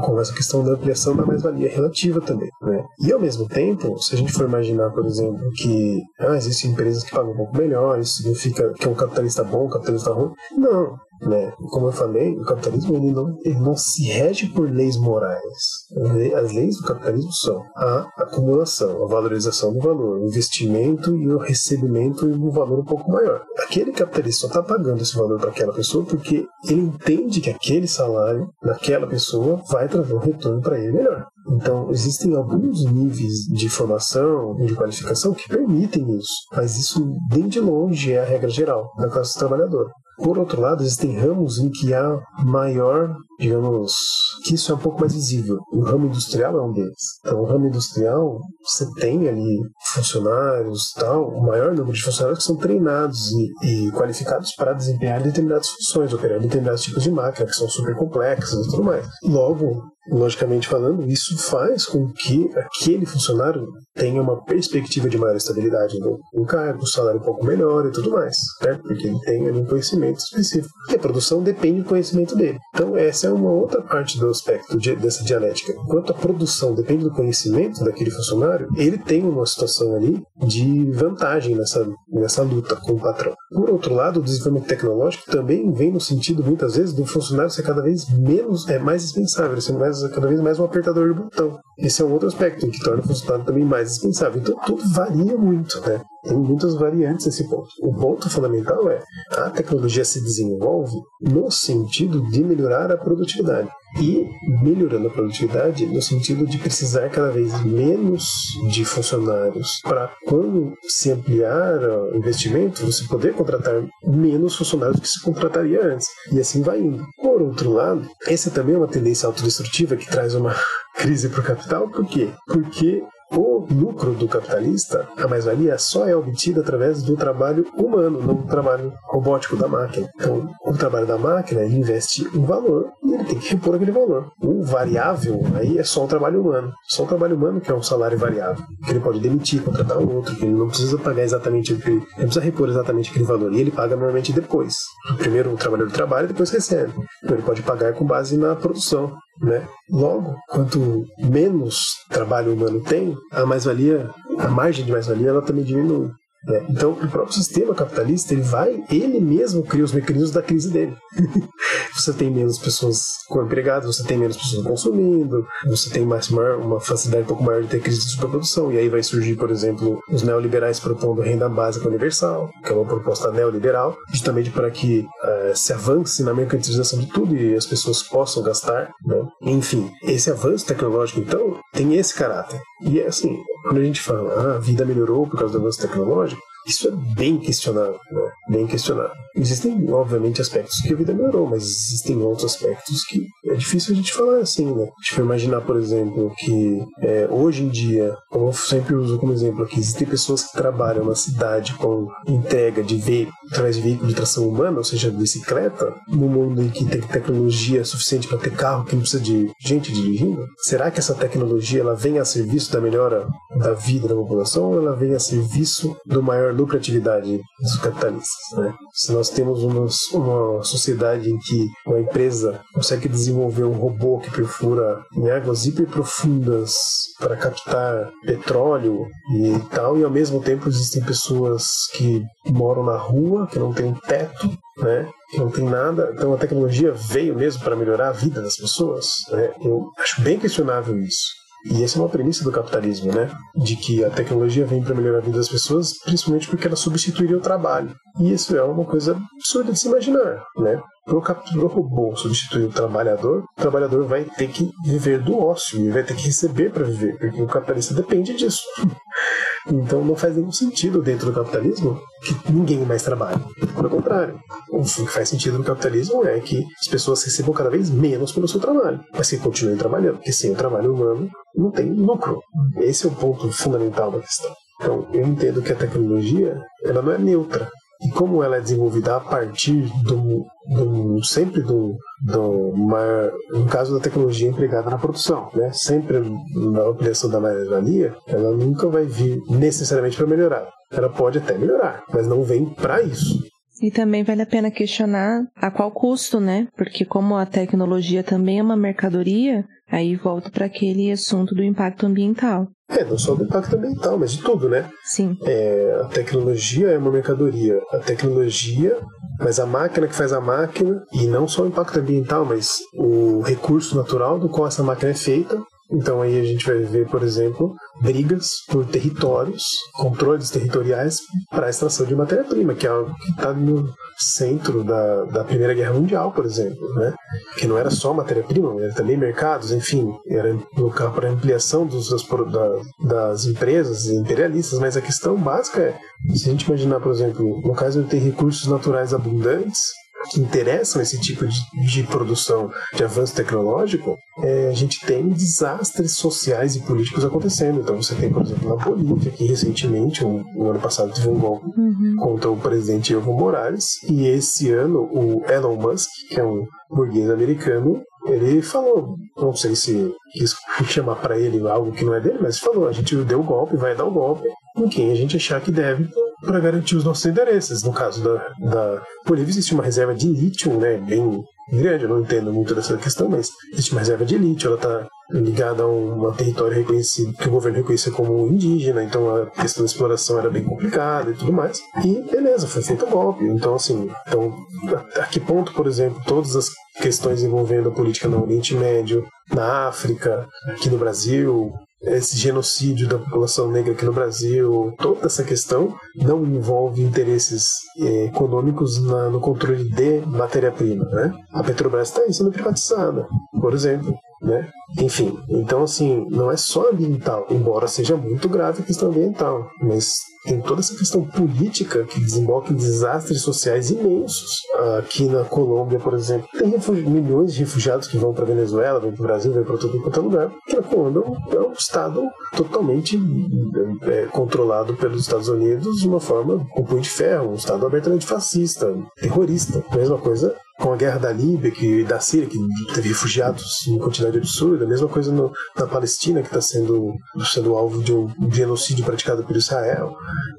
com essa questão da ampliação da mais-valia relativa também. Né? E ao mesmo tempo, se a gente for imaginar, por exemplo, que ah, existem empresas que pagam um pouco melhor, isso significa que é um capitalista bom, um capitalista ruim. Não, né? Como eu falei, o capitalismo ele não, ele não se rege por leis morais. As leis do capitalismo são a acumulação, a valorização do valor, o investimento e o recebimento em um valor um pouco maior. Aquele capitalista só está pagando esse valor para aquela pessoa porque ele entende que aquele salário naquela pessoa vai trazer um retorno para ele melhor. Então, existem alguns níveis de formação, de qualificação que permitem isso, mas isso bem de longe é a regra geral da classe trabalhadora. Por outro lado, existem ramos em que há maior, digamos, que isso é um pouco mais visível. O ramo industrial é um deles. Então, o ramo industrial, você tem ali funcionários tal, o maior número de funcionários que são treinados e, e qualificados para desempenhar determinadas funções, operar determinados tipos de máquina que são super complexas e tudo mais. Logo, logicamente falando, isso faz com que aquele funcionário tenha uma perspectiva de maior estabilidade no, cargo, um salário um pouco melhor e tudo mais, né? porque ele tem um conhecimento específico. E a produção depende do conhecimento dele. Então, essa é uma outra parte do aspecto de, dessa dialética. Enquanto a produção depende do conhecimento daquele funcionário, ele tem uma situação ali de vantagem nessa, nessa luta com o patrão. Por outro lado, o desenvolvimento tecnológico também vem no sentido, muitas vezes, do funcionário ser cada vez menos, é mais dispensável, ser mais, cada vez mais um apertador de botão. Esse é um outro aspecto que torna o funcionário também mais dispensável. Então, tudo varia muito, né? Tem muitas variantes nesse ponto. O ponto fundamental é a tecnologia se desenvolve no sentido de melhorar a produtividade e melhorando a produtividade no sentido de precisar cada vez menos de funcionários para quando se ampliar o investimento você poder contratar menos funcionários que se contrataria antes e assim vai indo. Por outro lado, essa também é uma tendência autodestrutiva que traz uma crise para o capital. Por quê? Porque o lucro do capitalista, a mais-valia, só é obtida através do trabalho humano, não do trabalho robótico da máquina. Então, o trabalho da máquina, ele investe um valor e ele tem que repor aquele valor. O variável aí é só o trabalho humano. Só o trabalho humano que é um salário variável, que ele pode demitir, contratar um outro, que ele não precisa pagar exatamente aquele, ele precisa repor exatamente aquele valor. E ele paga normalmente depois. Primeiro o trabalhador trabalha, depois recebe. Então, ele pode pagar com base na produção. Né? Logo, quanto menos trabalho humano tem, a mais-valia, a margem de mais-valia, ela também diminui. Né? Então, o próprio sistema capitalista, ele vai, ele mesmo cria os mecanismos da crise dele. você tem menos pessoas com empregados, você tem menos pessoas consumindo, você tem mais uma, uma facilidade um pouco maior de ter crise de superprodução, e aí vai surgir, por exemplo, os neoliberais propondo renda básica universal, que é uma proposta neoliberal, justamente para que uh, se avance na mercantilização de tudo e as pessoas possam gastar. Né? Enfim, esse avanço tecnológico, então, tem esse caráter. E é assim, quando a gente fala, ah, a vida melhorou por causa do avanço tecnológico, isso é bem questionável, né? Bem questionável. Existem, obviamente, aspectos que a vida melhorou, mas existem outros aspectos que é difícil a gente falar assim, né? Tipo, imaginar, por exemplo, que é, hoje em dia, como eu sempre uso como exemplo aqui, existem pessoas que trabalham na cidade com entrega de veículo, através de veículo de tração humana, ou seja, bicicleta, no mundo em que tem tecnologia suficiente para ter carro que não precisa de gente dirigindo. Será que essa tecnologia ela vem a serviço da melhora da vida da população ou ela vem a serviço do maior lucratividade dos capitalistas. Né? Se nós temos uma, uma sociedade em que uma empresa consegue desenvolver um robô que perfura em águas hiper profundas para captar petróleo e tal, e ao mesmo tempo existem pessoas que moram na rua, que não têm um teto, né? que não tem nada. Então a tecnologia veio mesmo para melhorar a vida das pessoas. Né? Eu acho bem questionável isso. E essa é uma premissa do capitalismo, né? De que a tecnologia vem para melhorar a vida das pessoas, principalmente porque ela substituiria o trabalho. E isso é uma coisa absurda de se imaginar, né? Para o robô substituir o trabalhador, o trabalhador vai ter que viver do ócio e vai ter que receber para viver, porque o capitalista depende disso. Então não faz nenhum sentido dentro do capitalismo que ninguém mais trabalhe. Pelo contrário, o que faz sentido no capitalismo é que as pessoas recebam cada vez menos pelo seu trabalho, mas que continuem trabalhando, porque sem o trabalho humano não tem lucro. Esse é o ponto fundamental da questão. Então, eu entendo que a tecnologia ela não é neutra. E como ela é desenvolvida a partir do, do sempre do, do maior, no caso da tecnologia empregada na produção, né? Sempre na ampliação da mais-valia, ela nunca vai vir necessariamente para melhorar. Ela pode até melhorar, mas não vem para isso. E também vale a pena questionar a qual custo, né? Porque como a tecnologia também é uma mercadoria, aí volta para aquele assunto do impacto ambiental. É, não só do impacto ambiental, mas de tudo, né? Sim. É, a tecnologia é uma mercadoria. A tecnologia, mas a máquina que faz a máquina, e não só o impacto ambiental, mas o recurso natural do qual essa máquina é feita, então aí a gente vai ver, por exemplo, brigas por territórios, controles territoriais para a extração de matéria-prima, que é algo que está no centro da, da Primeira Guerra Mundial, por exemplo, né? Que não era só matéria-prima, era também mercados, enfim, era local para ampliação dos, das, das empresas imperialistas, mas a questão básica é, se a gente imaginar, por exemplo, no caso de ter recursos naturais abundantes, que interessam esse tipo de, de produção de avanço tecnológico, é, a gente tem desastres sociais e políticos acontecendo. Então você tem, por exemplo, na Bolívia, que recentemente, um, no ano passado, teve um golpe uhum. contra o presidente Evo Morales, e esse ano o Elon Musk, que é um burguês americano, ele falou, não sei se quis chamar para ele algo que não é dele, mas falou: a gente deu o golpe, vai dar o golpe em quem a gente achar que deve para garantir os nossos interesses. No caso da, da Bolívia, existe uma reserva de lítio, né, bem grande, eu não entendo muito dessa questão, mas existe uma reserva de lítio, ela está ligada a um, território reconhecido, que o governo reconhecia como indígena, então a questão da exploração era bem complicada e tudo mais. E beleza, foi feito o golpe. Então, assim, então, a, a que ponto, por exemplo, todas as questões envolvendo a política no Oriente Médio, na África, aqui no Brasil, esse genocídio da população negra aqui no Brasil, toda essa questão não envolve interesses eh, econômicos na, no controle de matéria-prima. Né? A Petrobras está sendo privatizada, por exemplo. Né? Enfim, então assim, não é só ambiental, embora seja muito grave a questão ambiental, mas tem toda essa questão política que desemboca em desastres sociais imensos. Aqui na Colômbia, por exemplo, tem milhões de refugiados que vão para Venezuela, vão para o Brasil, vão para todo quanto é lugar, porque a Colômbia é um estado totalmente é, controlado pelos Estados Unidos de uma forma com punho de ferro, um estado abertamente fascista, terrorista. Mesma coisa com a guerra da Líbia, que da Síria, que teve refugiados em quantidade absurda, a mesma coisa no, na Palestina, que está sendo, sendo alvo de um genocídio praticado por Israel.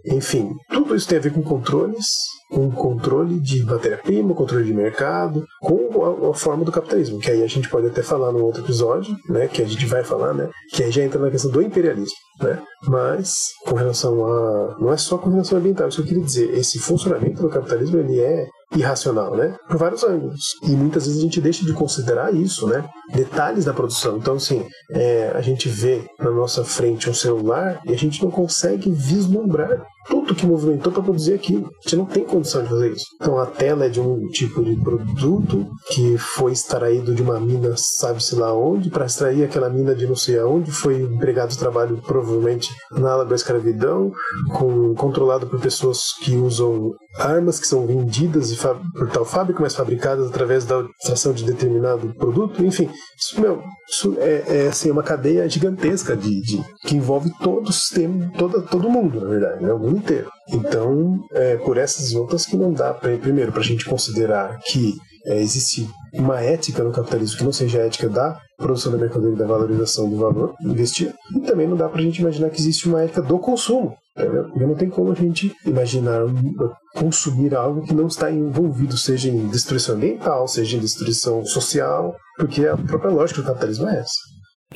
Enfim, tudo isso tem a ver com controles, com controle de matéria-prima, controle de mercado, com a, a, forma do capitalismo, que aí a gente pode até falar num outro episódio, né, que a gente vai falar, né, que aí já entra na questão do imperialismo, né, mas com relação a, não é só com relação ambiental, isso que eu queria dizer, esse funcionamento do capitalismo, ele é irracional, né? Por vários ângulos. E muitas vezes a gente deixa de considerar isso, né? Detalhes da produção. Então, assim, é, a gente vê na nossa frente um celular e a gente não consegue vislumbrar tudo que movimentou para produzir aquilo. A gente não tem condição de fazer isso. Então a tela é de um tipo de produto que foi extraído de uma mina, sabe-se lá onde, para extrair aquela mina de não sei aonde, foi empregado de trabalho provavelmente análogo à escravidão, com, controlado por pessoas que usam armas que são vendidas por tal fábrica, mas fabricadas através da extração de determinado produto. Enfim, isso, meu, isso é, é assim, uma cadeia gigantesca de, de, que envolve todo o sistema, todo, todo mundo, na verdade, né? o mundo inteiro. Então, é por essas outras que não dá, pra, primeiro, para a gente considerar que é, existe uma ética no capitalismo que não seja a ética da produção da mercadoria e da valorização do valor investido. E também não dá para a gente imaginar que existe uma ética do consumo. Porque não tem como a gente imaginar consumir algo que não está envolvido, seja em destruição ambiental, seja em destruição social, porque a própria lógica do capitalismo é essa.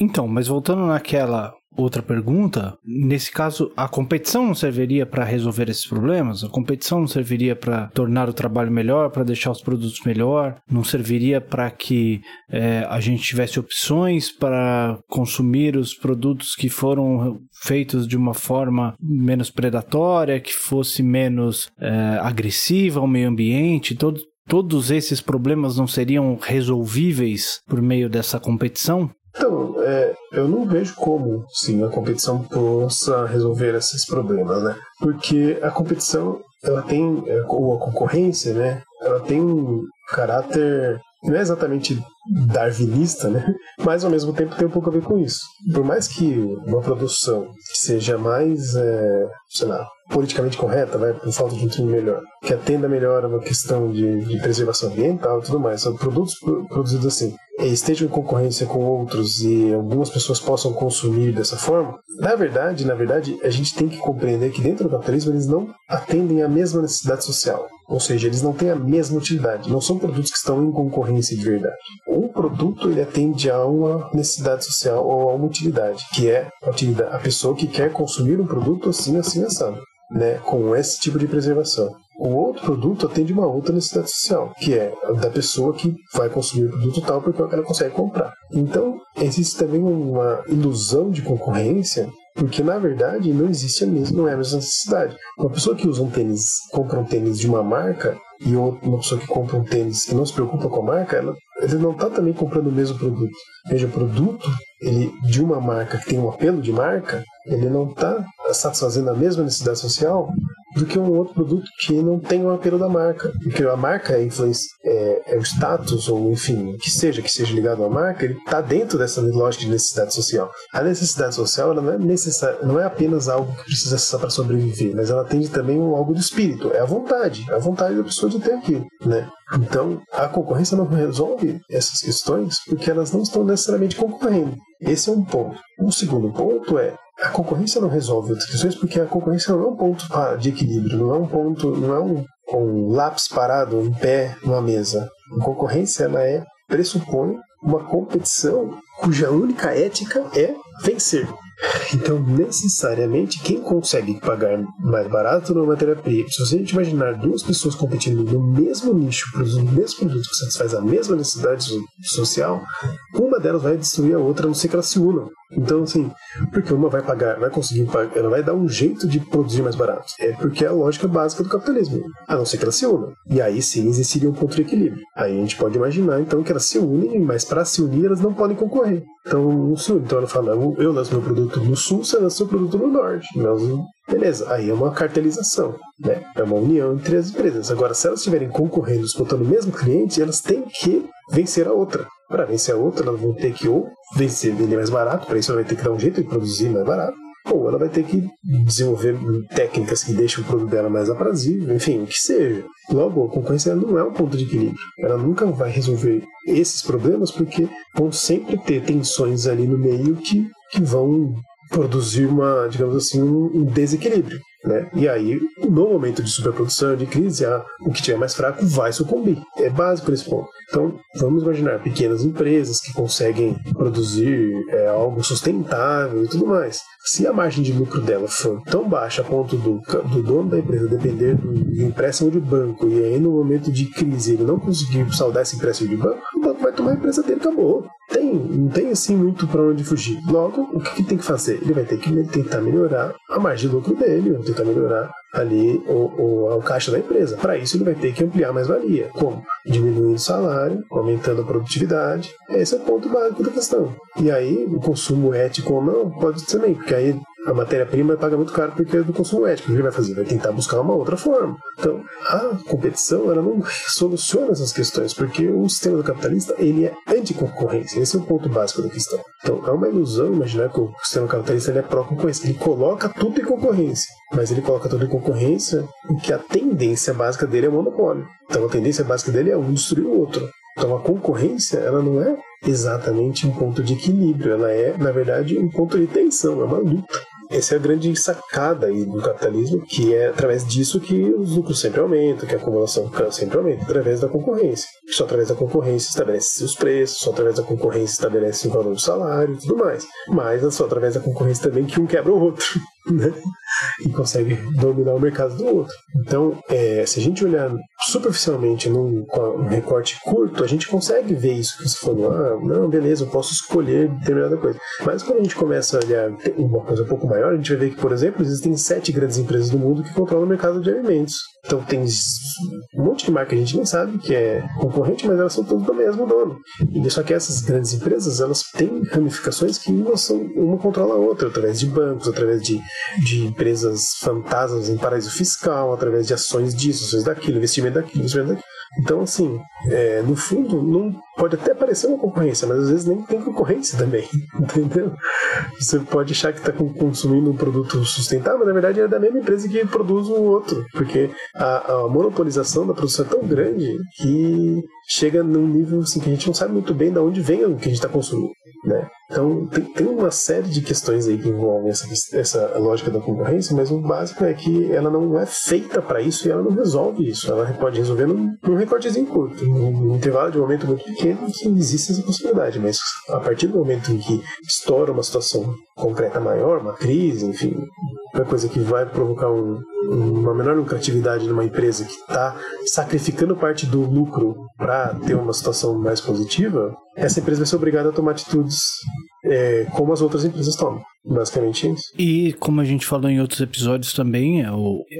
Então, mas voltando naquela outra pergunta, nesse caso, a competição não serviria para resolver esses problemas? A competição não serviria para tornar o trabalho melhor, para deixar os produtos melhor? Não serviria para que é, a gente tivesse opções para consumir os produtos que foram feitos de uma forma menos predatória, que fosse menos é, agressiva ao meio ambiente? Todo, todos esses problemas não seriam resolvíveis por meio dessa competição? Então, é, eu não vejo como, sim, a competição possa resolver esses problemas, né? Porque a competição, ela tem, é, ou a concorrência, né? Ela tem um caráter não é exatamente darwinista, né? Mas ao mesmo tempo tem um pouco a ver com isso. Por mais que uma produção seja mais, é, sei lá, politicamente correta, vai, por falta de um termo melhor, que atenda melhor a uma questão de, de preservação ambiental e tudo mais, são produtos produzidos assim, estejam em concorrência com outros e algumas pessoas possam consumir dessa forma, na verdade, na verdade, a gente tem que compreender que dentro do capitalismo eles não atendem à mesma necessidade social. Ou seja, eles não têm a mesma utilidade. Não são produtos que estão em concorrência de verdade. Um produto ele atende a uma necessidade social ou a uma utilidade, que é a, pessoa que quer consumir um produto assim, assim, assado, né, com esse tipo de preservação. O outro produto atende uma outra necessidade social, que é da pessoa que vai consumir o produto tal porque ela consegue comprar. Então, existe também uma ilusão de concorrência porque na verdade não existe a mesma, não é a mesma necessidade. Uma pessoa que usa um tênis, compra um tênis de uma marca, e uma pessoa que compra um tênis que não se preocupa com a marca, ela, ele não está também comprando o mesmo produto. Veja, o produto ele, de uma marca que tem um apelo de marca, ele não está satisfazendo a mesma necessidade social do que um outro produto que não tem o apelo da marca. Porque a marca é, influência, é, é o status, ou enfim, que seja, que seja ligado à marca, ele está dentro dessa lógica de necessidade social. A necessidade social ela não, é necessária, não é apenas algo que precisa acessar para sobreviver, mas ela tem também um, algo do espírito, é a vontade, é a vontade da pessoa de ter aquilo. Né? Então, a concorrência não resolve essas questões porque elas não estão necessariamente concorrendo. Esse é um ponto. Um segundo ponto é a concorrência não resolve outras questões porque a concorrência não é um ponto de equilíbrio, não é um ponto, não é um, um lápis parado em pé numa mesa. A concorrência ela é pressupõe uma competição cuja única ética é vencer. Então, necessariamente, quem consegue pagar mais barato numa matéria-prima, se você imaginar duas pessoas competindo no mesmo nicho, produzindo o mesmo produto que satisfaz a mesma necessidade social, uma delas vai destruir a outra, a não ser que elas se unam. Então, assim, porque uma vai pagar, vai conseguir pagar, ela vai dar um jeito de produzir mais barato. É porque é a lógica básica do capitalismo. A não ser que elas se unam. E aí sim existiria um ponto de equilíbrio. Aí a gente pode imaginar, então, que elas se unem, mas para se unir elas não podem concorrer. Então, se. Então ela fala, eu lanço meu produto no sul, você lança seu produto no norte. Nós Beleza, aí é uma cartelização, né? É uma união entre as empresas. Agora, se elas estiverem concorrendo, disputando o mesmo cliente, elas têm que vencer a outra. Para vencer a outra, elas vão ter que ou vencer, vender mais barato, para isso ela vai ter que dar um jeito de produzir mais barato, ou ela vai ter que desenvolver técnicas que deixem o produto dela mais aprazível, enfim, o que seja. Logo, a concorrência não é um ponto de equilíbrio. Ela nunca vai resolver esses problemas porque vão sempre ter tensões ali no meio que, que vão produzir uma, digamos assim, um desequilíbrio. Né? E aí, no momento de superprodução, de crise, a, o que tiver mais fraco vai sucumbir. É básico esse ponto. Então, vamos imaginar pequenas empresas que conseguem produzir é, algo sustentável e tudo mais. Se a margem de lucro dela for tão baixa a ponto do, do dono da empresa depender do, empréstimo de banco e aí no momento de crise ele não conseguir saldar esse empréstimo de banco, o banco vai tomar a empresa dele acabou. Tem, não tem assim muito para onde fugir. Logo, o que, que, tem que fazer? Ele vai ter que tentar melhorar a margem de lucro dele, vai tentar melhorar ali o, o, o caixa da empresa. Para isso, ele vai ter que ampliar mais valia. Como? Diminuindo o salário, aumentando a produtividade. Esse é o ponto básico da questão. E aí, o consumo ético ou não, pode também, porque aí a matéria-prima paga muito caro porque é do consumo ético. O que ele vai fazer? Vai tentar buscar uma outra forma. Então, a competição ela não soluciona essas questões, porque o sistema capitalista ele é anticoncorrência. Esse é o ponto básico da questão. Então, é uma ilusão imaginar que o sistema capitalista ele é pró-concorrência. Ele coloca tudo em concorrência, mas ele coloca tudo em concorrência porque a tendência básica dele é monopólio. Então, a tendência básica dele é um destruir o outro. Então a concorrência, ela não é exatamente um ponto de equilíbrio, ela é, na verdade, um ponto de tensão, é uma luta. Essa é a grande sacada aí do capitalismo, que é através disso que os lucros sempre aumentam, que a acumulação sempre aumenta, através da concorrência. Só através da concorrência estabelece os preços, só através da concorrência estabelece o valor do salário e tudo mais. Mas é só através da concorrência também que um quebra o outro. Né? E consegue dominar o mercado do outro. Então, é, se a gente olhar superficialmente num, recorte curto, a gente consegue ver isso que você falou. Ah, não, beleza, eu posso escolher determinada coisa. Mas quando a gente começa a olhar uma coisa um pouco maior, a gente vai ver que, por exemplo, existem sete grandes empresas do mundo que controlam o mercado de alimentos. Então tem um monte de marca que a gente nem sabe que é concorrente, mas elas são todas do mesmo dono. E só que essas grandes empresas, elas têm ramificações que uma, são, uma controla a outra, através de bancos, através de, de empresas fantasmas em paraíso fiscal, através de ações disso, ações daquilo, investimento daquilo, investimento daquilo. Então, assim, é, no fundo, não pode até parecer uma concorrência, mas às vezes nem tem concorrência também, entendeu? Você pode achar que está consumindo um produto sustentável, mas na verdade é da mesma empresa que produz o outro, porque a, a monopolização da produção é tão grande que chega num nível assim, que a gente não sabe muito bem de onde vem o que a gente está consumindo. Né? Então, tem, tem, uma série de questões aí que envolvem essa, essa lógica da concorrência, mas o básico é que ela não é feita para isso e ela não resolve isso. Ela pode resolver num, num recortezinho curto, num, num intervalo de momento muito pequeno que existe essa possibilidade, mas a partir do momento em que estoura uma situação concreta maior, uma crise, enfim, uma coisa que vai provocar um, uma menor lucratividade numa empresa que está sacrificando parte do lucro para ter uma situação mais positiva, essa empresa vai ser obrigada a tomar atitudes é, como as outras empresas tomam. Basicamente isso. E como a gente falou em outros episódios também, é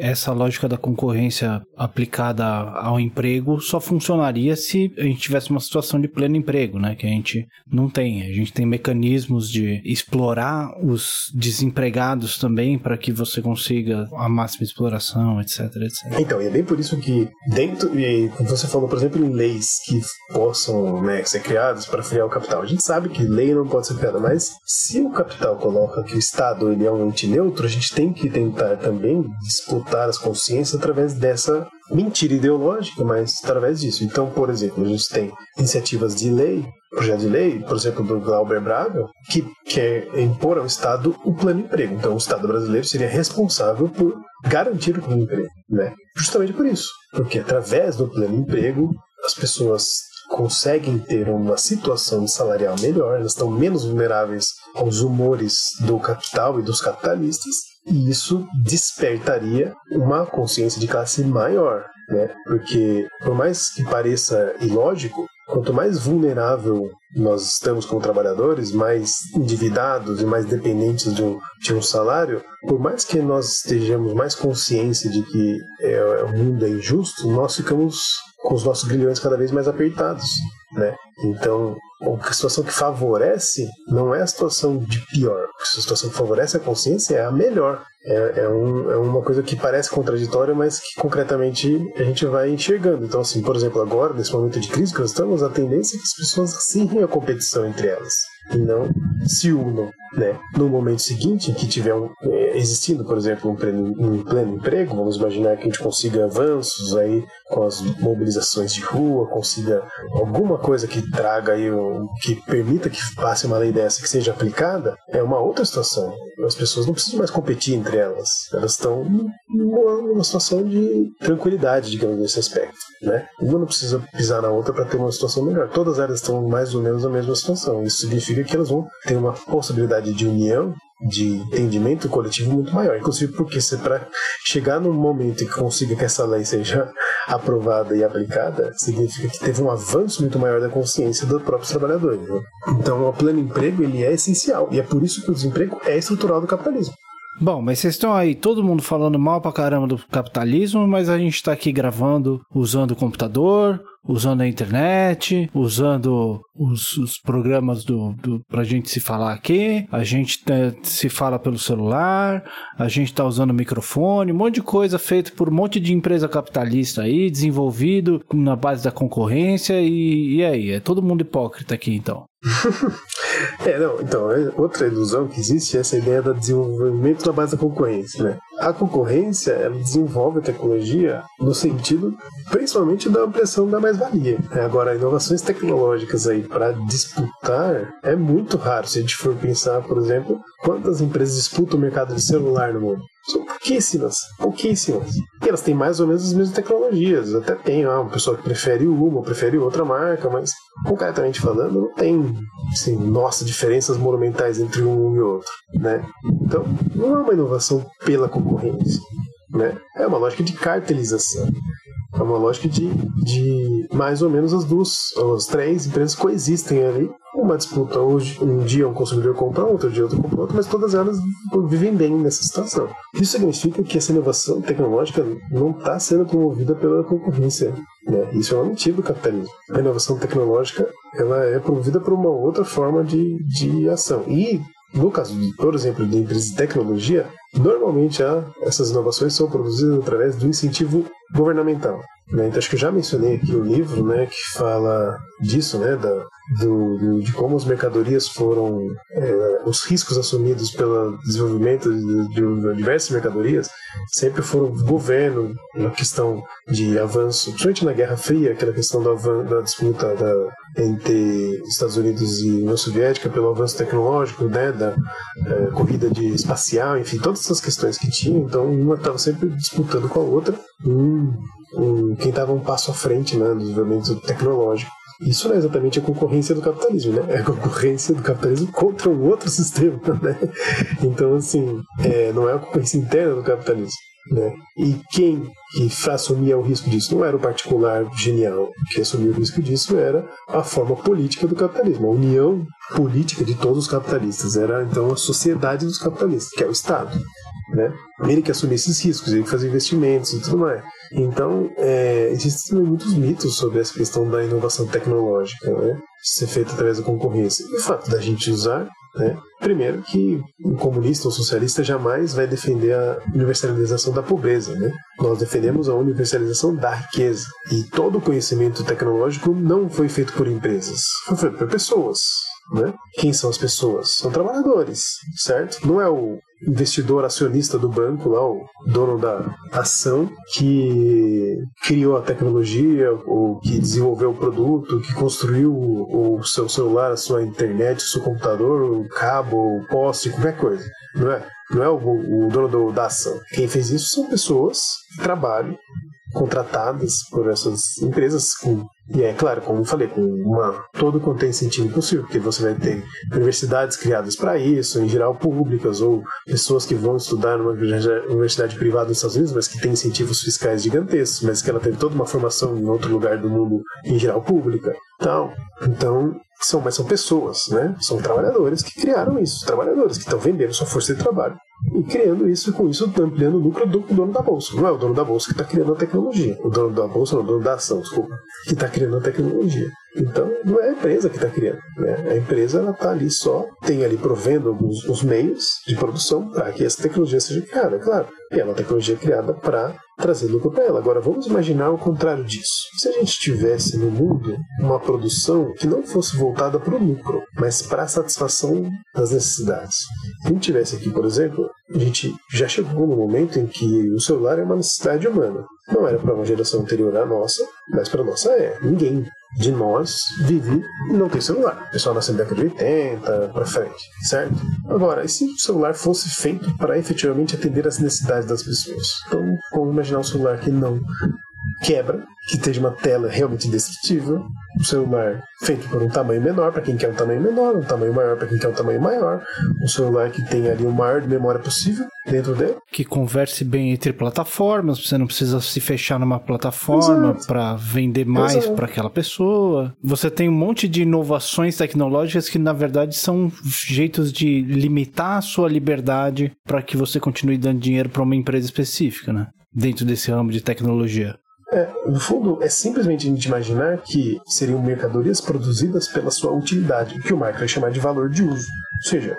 essa lógica da concorrência aplicada ao emprego só funcionaria se a gente tivesse uma situação de pleno emprego, né? Que a gente não tem. A gente tem mecanismos de explorar os desempregados também para que você consiga a máxima exploração, etc, etc. Então, e é bem por isso que dentro, e você falou, por exemplo, em leis que possam né, ser criadas para frear o capital. A gente sabe que lei não pode ser criada, mas se o capital coloca que o Estado ele é um ente neutro, a gente tem que tentar também disputar as consciências através dessa mentira ideológica, mas através disso. Então, por exemplo, a gente tem iniciativas de lei, projeto de lei, por exemplo, do Glauber Braga, que quer impor ao Estado o plano emprego. Então, o Estado brasileiro seria responsável por garantir o plano emprego, né? Justamente por isso, porque através do plano emprego as pessoas conseguem ter uma situação salarial melhor, elas estão menos vulneráveis aos humores do capital e dos capitalistas, e isso despertaria uma consciência de classe maior, né? Porque por mais que pareça ilógico, quanto mais vulnerável nós estamos como trabalhadores, mais endividados e mais dependentes de um, de um salário, por mais que nós estejamos mais consciência de que é, o mundo é injusto, nós ficamos com os nossos grilhões cada vez mais apertados, né? Então, a situação que favorece não é a situação de pior. A situação que favorece a consciência é a melhor. É, é, um, é, uma coisa que parece contraditória, mas que concretamente a gente vai enxergando. Então, assim, por exemplo, agora, nesse momento de crise que nós estamos, a tendência é que as pessoas acirrem a competição entre elas e não se unam. Né? No momento seguinte, que tiver um, é, existindo, por exemplo, um pleno, um pleno emprego, vamos imaginar que a gente consiga avanços aí com as mobilizações de rua, consiga alguma coisa que traga aí, um, que permita que passe uma lei dessa que seja aplicada, é uma outra situação. As pessoas não precisam mais competir entre elas, elas estão numa, numa situação de tranquilidade, digamos, nesse aspecto. Né? Uma não precisa pisar na outra para ter uma situação melhor. Todas elas estão mais ou menos na mesma situação. Isso significa que elas vão ter uma possibilidade de união de entendimento coletivo muito maior. Inclusive porque se para chegar num momento que consiga que essa lei seja aprovada e aplicada, significa que teve um avanço muito maior da consciência dos próprios trabalhadores. Né? Então o pleno emprego ele é essencial e é por isso que o desemprego é estrutural do capitalismo. Bom, mas vocês estão aí, todo mundo falando mal pra caramba do capitalismo, mas a gente tá aqui gravando usando o computador, usando a internet, usando os, os programas do, do pra gente se falar aqui, a gente tá, se fala pelo celular, a gente tá usando microfone, um monte de coisa feita por um monte de empresa capitalista aí, desenvolvido na base da concorrência e, e aí, é todo mundo hipócrita aqui então. é, não, então, é outra ilusão que existe é essa ideia do desenvolvimento na base da concorrência, né? A concorrência, ela desenvolve a tecnologia no sentido, principalmente, da ampliação da mais-valia. É, agora, inovações tecnológicas aí para disputar é muito raro. Se a gente for pensar, por exemplo, quantas empresas disputam o mercado de celular no mundo? São pouquíssimas, pouquíssimas. E elas têm mais ou menos as mesmas tecnologias. Até tem ah, uma pessoa que prefere uma, prefere outra marca, mas concretamente falando, não tem, assim, nossa, diferenças monumentais entre um e outro, né? Então, não é uma inovação pela concorrência, né? É uma lógica de cartelização. É uma lógica de, de mais ou menos as duas, as três empresas coexistem ali. Uma disputa hoje, um dia um consumidor compra outro dia outro compra outro, mas todas elas vivem bem nessa situação. Isso significa que essa inovação tecnológica não está sendo promovida pela concorrência. Né? Isso é uma mentira do capitalismo. A inovação tecnológica ela é promovida por uma outra forma de, de ação. E no caso, por exemplo, de empresas de tecnologia, normalmente essas inovações são produzidas através do incentivo governamental. Né? Então, acho que eu já mencionei aqui o livro né, que fala disso, né, da, do, do, de como as mercadorias foram, é, os riscos assumidos pelo desenvolvimento de, de, diversas mercadorias sempre foram governo na questão de avanço, principalmente na Guerra Fria, aquela questão da, da disputa da, entre Estados Unidos e União Soviética pelo avanço tecnológico, né, da é, corrida de espacial, enfim, todas essas questões que tinha. Então, uma estava sempre disputando com a outra. Um, um, quem estava um passo à frente né, do desenvolvimento tecnológico. Isso não é exatamente a concorrência do capitalismo, né? É a concorrência do capitalismo contra um outro sistema, né? Então, assim, é, não é a concorrência interna do capitalismo. Né? E quem que assumia o risco disso não era o particular genial. Quem assumia o risco disso era a forma política do capitalismo, a união política de todos os capitalistas. Era então a sociedade dos capitalistas, que é o Estado. Né? Ele que assumia esses riscos, ele que fazia investimentos e tudo mais. Então, é, existem muitos mitos sobre essa questão da inovação tecnológica, né? Ser feita através da concorrência. E o fato da gente usar né? Primeiro que um comunista ou socialista jamais vai defender a universalização da pobreza. Né? Nós defendemos a universalização da riqueza. E todo o conhecimento tecnológico não foi feito por empresas, foi feito por pessoas. Né? Quem são as pessoas? São trabalhadores, certo? Não é o investidor acionista do banco, lá, o dono da ação, que criou a tecnologia, ou que desenvolveu o produto, que construiu o, seu celular, a sua internet, o seu computador, o cabo, o poste, qualquer coisa. Não é? Não é o, o dono do, da ação. Quem fez isso são pessoas que trabalham contratadas por essas empresas com E é claro, como eu falei, com uma, todo o contexto incentivo possível, porque você vai ter universidades criadas para isso, em geral públicas, ou pessoas que vão estudar numa universidade privada nos Estados Unidos, mas que tem incentivos fiscais gigantescos, mas que ela teve toda uma formação em outro lugar do mundo, em geral pública. Então, então são, mas são pessoas, né? São trabalhadores que criaram isso, trabalhadores que estão vendendo sua força de trabalho e criando isso, com isso ampliando o lucro do dono da bolsa. Não é o dono da bolsa que está criando a tecnologia. O dono da bolsa não, o dono da ação, desculpa, que está criando a tecnologia. Então, não é a empresa que está criando. Né? A empresa ela está ali só, tem ali provendo alguns os meios de produção para que essa tecnologia seja criada, é claro. E é uma tecnologia criada para trazer lucro para ela. Agora, vamos imaginar o contrário disso. Se a gente tivesse no mundo uma produção que não fosse voltada para o lucro, mas para a satisfação das necessidades. Se a gente tivesse aqui, por exemplo, a gente já chegou no momento em que o celular é uma necessidade humana. Não era para uma geração anterior à nossa, mas para a nossa é. Ninguém de nós vive e não tem celular. O pessoal nasceu na década de 80 para frente, certo? Agora, e se o celular fosse feito para efetivamente atender às necessidades das pessoas? Então, vamos imaginar um celular que não quebra, que tenha uma tela realmente indestrutível, um celular feito por um tamanho menor para quem quer um tamanho menor, um tamanho maior para quem quer um tamanho maior, um celular que tenha ali o maior de memória possível dentro dele. Que converse bem entre plataformas, você não precisa se fechar numa plataforma para vender mais para aquela pessoa. Você tem um monte de inovações tecnológicas que na verdade são jeitos de limitar a sua liberdade para que você continue dando dinheiro para uma empresa específica, né? Dentro desse ramo de tecnologia. É, no fundo, é simplesmente a gente imaginar que seriam mercadorias produzidas pela sua utilidade, que o Marx vai chamar de valor de uso. Ou seja,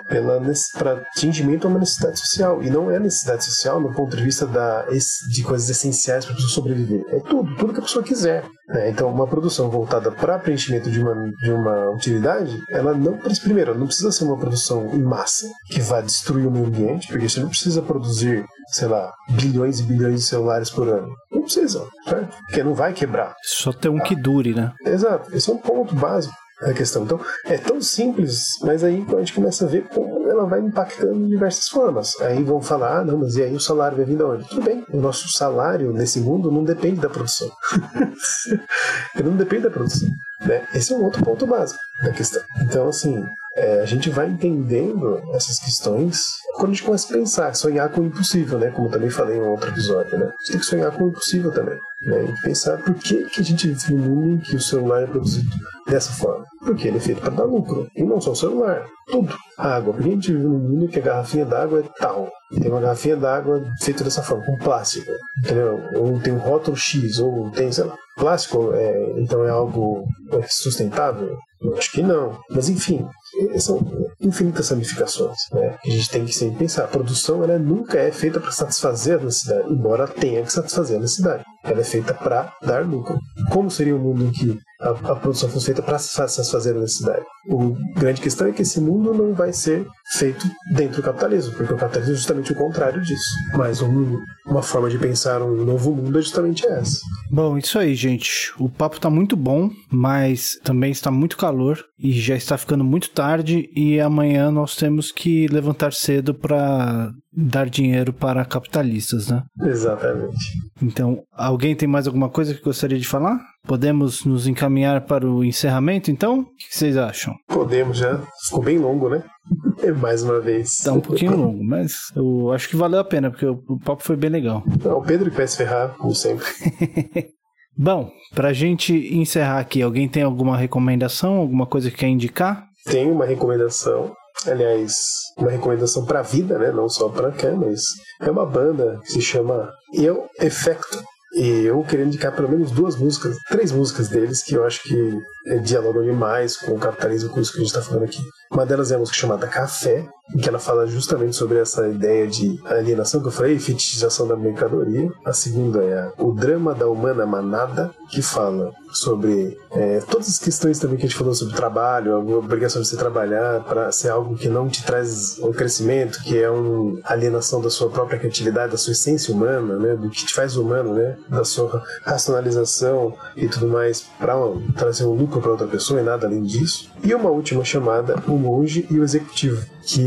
para atingimento a uma necessidade social. E não é necessidade social no ponto de vista da, de coisas essenciais para a pessoa sobreviver. É tudo, tudo que a pessoa quiser. Né? Então, uma produção voltada para preenchimento de uma, de uma utilidade, ela não, primeiro, não precisa ser uma produção em massa, que vá destruir o meio ambiente, porque você não precisa produzir sei lá, bilhões e bilhões de celulares por ano. Não precisa, certo? Porque não vai quebrar. Só ter um que dure, né? Exato. Esse é um ponto básico da questão. Então, é tão simples, mas aí a gente começa a ver como ela vai impactando de diversas formas. Aí vão falar, ah, não, mas e aí o salário vai vir de onde? Tudo bem, o nosso salário nesse mundo não depende da produção. Ele não depende da produção. Né? Esse é um outro ponto básico da questão. Então, assim, é, a gente vai entendendo essas questões quando a gente começa a pensar, sonhar com o impossível, né? Como também falei em um outro episódio, né? A gente tem que sonhar com o impossível também, né? E pensar por que, que a gente vive num mundo em que o celular é produzido dessa forma. Porque ele é feito para dar lucro. E não só o celular, tudo. A água. A gente vive num mundo que a garrafinha d'água é tal. Tem uma garrafinha d'água feita dessa forma, com plástico, entendeu? Ou tem um rótulo X, ou tem, sei lá, plástico, é, então é algo sustentável? Eu acho que não. Mas enfim, são infinitas ramificações né, a gente tem que sempre pensar. A produção ela nunca é feita para satisfazer a necessidade, embora tenha que satisfazer a necessidade. Ela é feita para dar lucro. Como seria um mundo em que a, a produção fosse feita para satisfazer a necessidade? A grande questão é que esse mundo não vai ser feito dentro do capitalismo, porque o capitalismo é justamente o contrário disso. Mas um, uma forma de pensar um novo mundo é justamente essa. Bom, isso aí, gente. O papo está muito bom, mas também está muito calor e já está ficando muito tarde e amanhã nós temos que levantar cedo para dar dinheiro para capitalistas, né? Exatamente. Então, alguém tem mais alguma coisa que gostaria de falar? Podemos nos encaminhar para o encerramento, então? O que vocês acham? Podemos, já. Ficou bem longo, né? Mais uma vez. Tá um pouquinho longo, mas eu acho que valeu a pena, porque o papo foi bem legal. É o Pedro que vai se ferrar, como sempre. Bom, pra gente encerrar aqui, alguém tem alguma recomendação, alguma coisa que quer indicar? Tem uma recomendação, aliás, uma recomendação pra vida, né? Não só pra cá, mas é uma banda que se chama Eu Effecto. E eu queria indicar pelo menos duas músicas, três músicas deles que eu acho que dialogam demais com o capitalismo, com isso que a gente está falando aqui. Uma delas é a música chamada Café, que ela fala justamente sobre essa ideia de alienação que eu falei, fetichização da mercadoria. A segunda é O Drama da Humana Manada, que fala sobre é, todas as questões também que a gente falou sobre trabalho, a obrigação de você trabalhar para ser algo que não te traz um crescimento, que é uma alienação da sua própria criatividade, da sua essência humana, né, do que te faz humano, né, da sua racionalização e tudo mais para trazer um lucro para outra pessoa e nada além disso. E uma última chamada O monge e o executivo. Que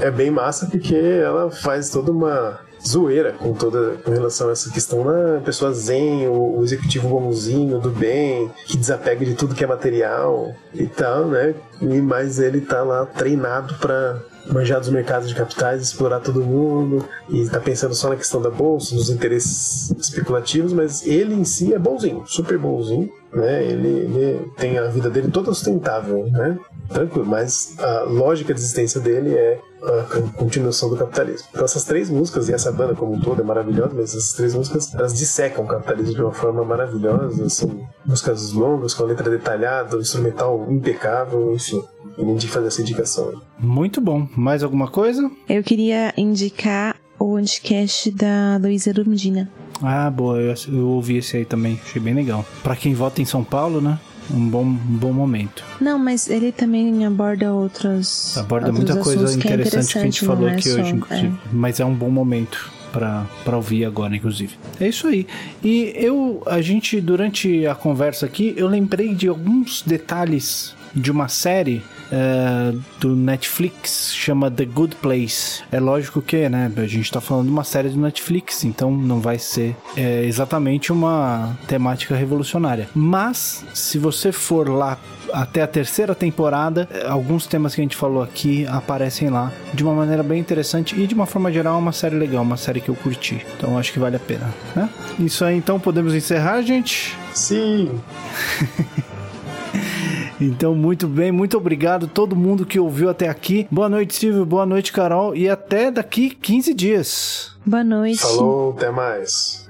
é bem massa porque ela faz toda uma zoeira com toda com relação a essa questão da pessoa zen, o, o, executivo bonzinho, do bem, que desapega de tudo que é material e tal, né? E mais ele tá lá treinado para manjar dos mercados de capitais, explorar todo mundo e tá pensando só na questão da bolsa, nos interesses especulativos, mas ele em si é bonzinho, super bonzinho, né? Ele, ele tem a vida dele toda sustentável, né? Tranquilo, mas a lógica de existência dele é a continuação do capitalismo. Então essas três músicas, e essa banda como um todo é maravilhosa, mas essas três músicas, elas dissecam o capitalismo de uma forma maravilhosa, são músicas longas, com a letra detalhada, o instrumental impecável, enfim. Eu de fazer essa indicação. Muito bom. Mais alguma coisa? Eu queria indicar o podcast da Luísa Erundina. Ah, boa. Eu, eu ouvi esse aí também. Achei bem legal. Para quem vota em São Paulo, né? Um bom, um bom momento. Não, mas ele também aborda outros. Aborda muita coisa interessante que, é interessante que a gente falou é aqui hoje, inclusive. É. Mas é um bom momento para ouvir agora, inclusive. É isso aí. E eu, a gente, durante a conversa aqui, eu lembrei de alguns detalhes de uma série uh, do Netflix chama The Good Place. É lógico que, né, a gente tá falando de uma série do Netflix, então não vai ser é, exatamente uma temática revolucionária. Mas, se você for lá até a terceira temporada, eh, alguns temas que a gente falou aqui aparecem lá de uma maneira bem interessante e de uma forma geral é uma série legal, uma série que eu curti. Então acho que vale a pena, né? Isso aí então podemos encerrar, gente? Sim. Então, muito bem, muito obrigado a todo mundo que ouviu até aqui. Boa noite, Silvio, boa noite, Carol, e até daqui 15 dias. Boa noite. Falou, até mais.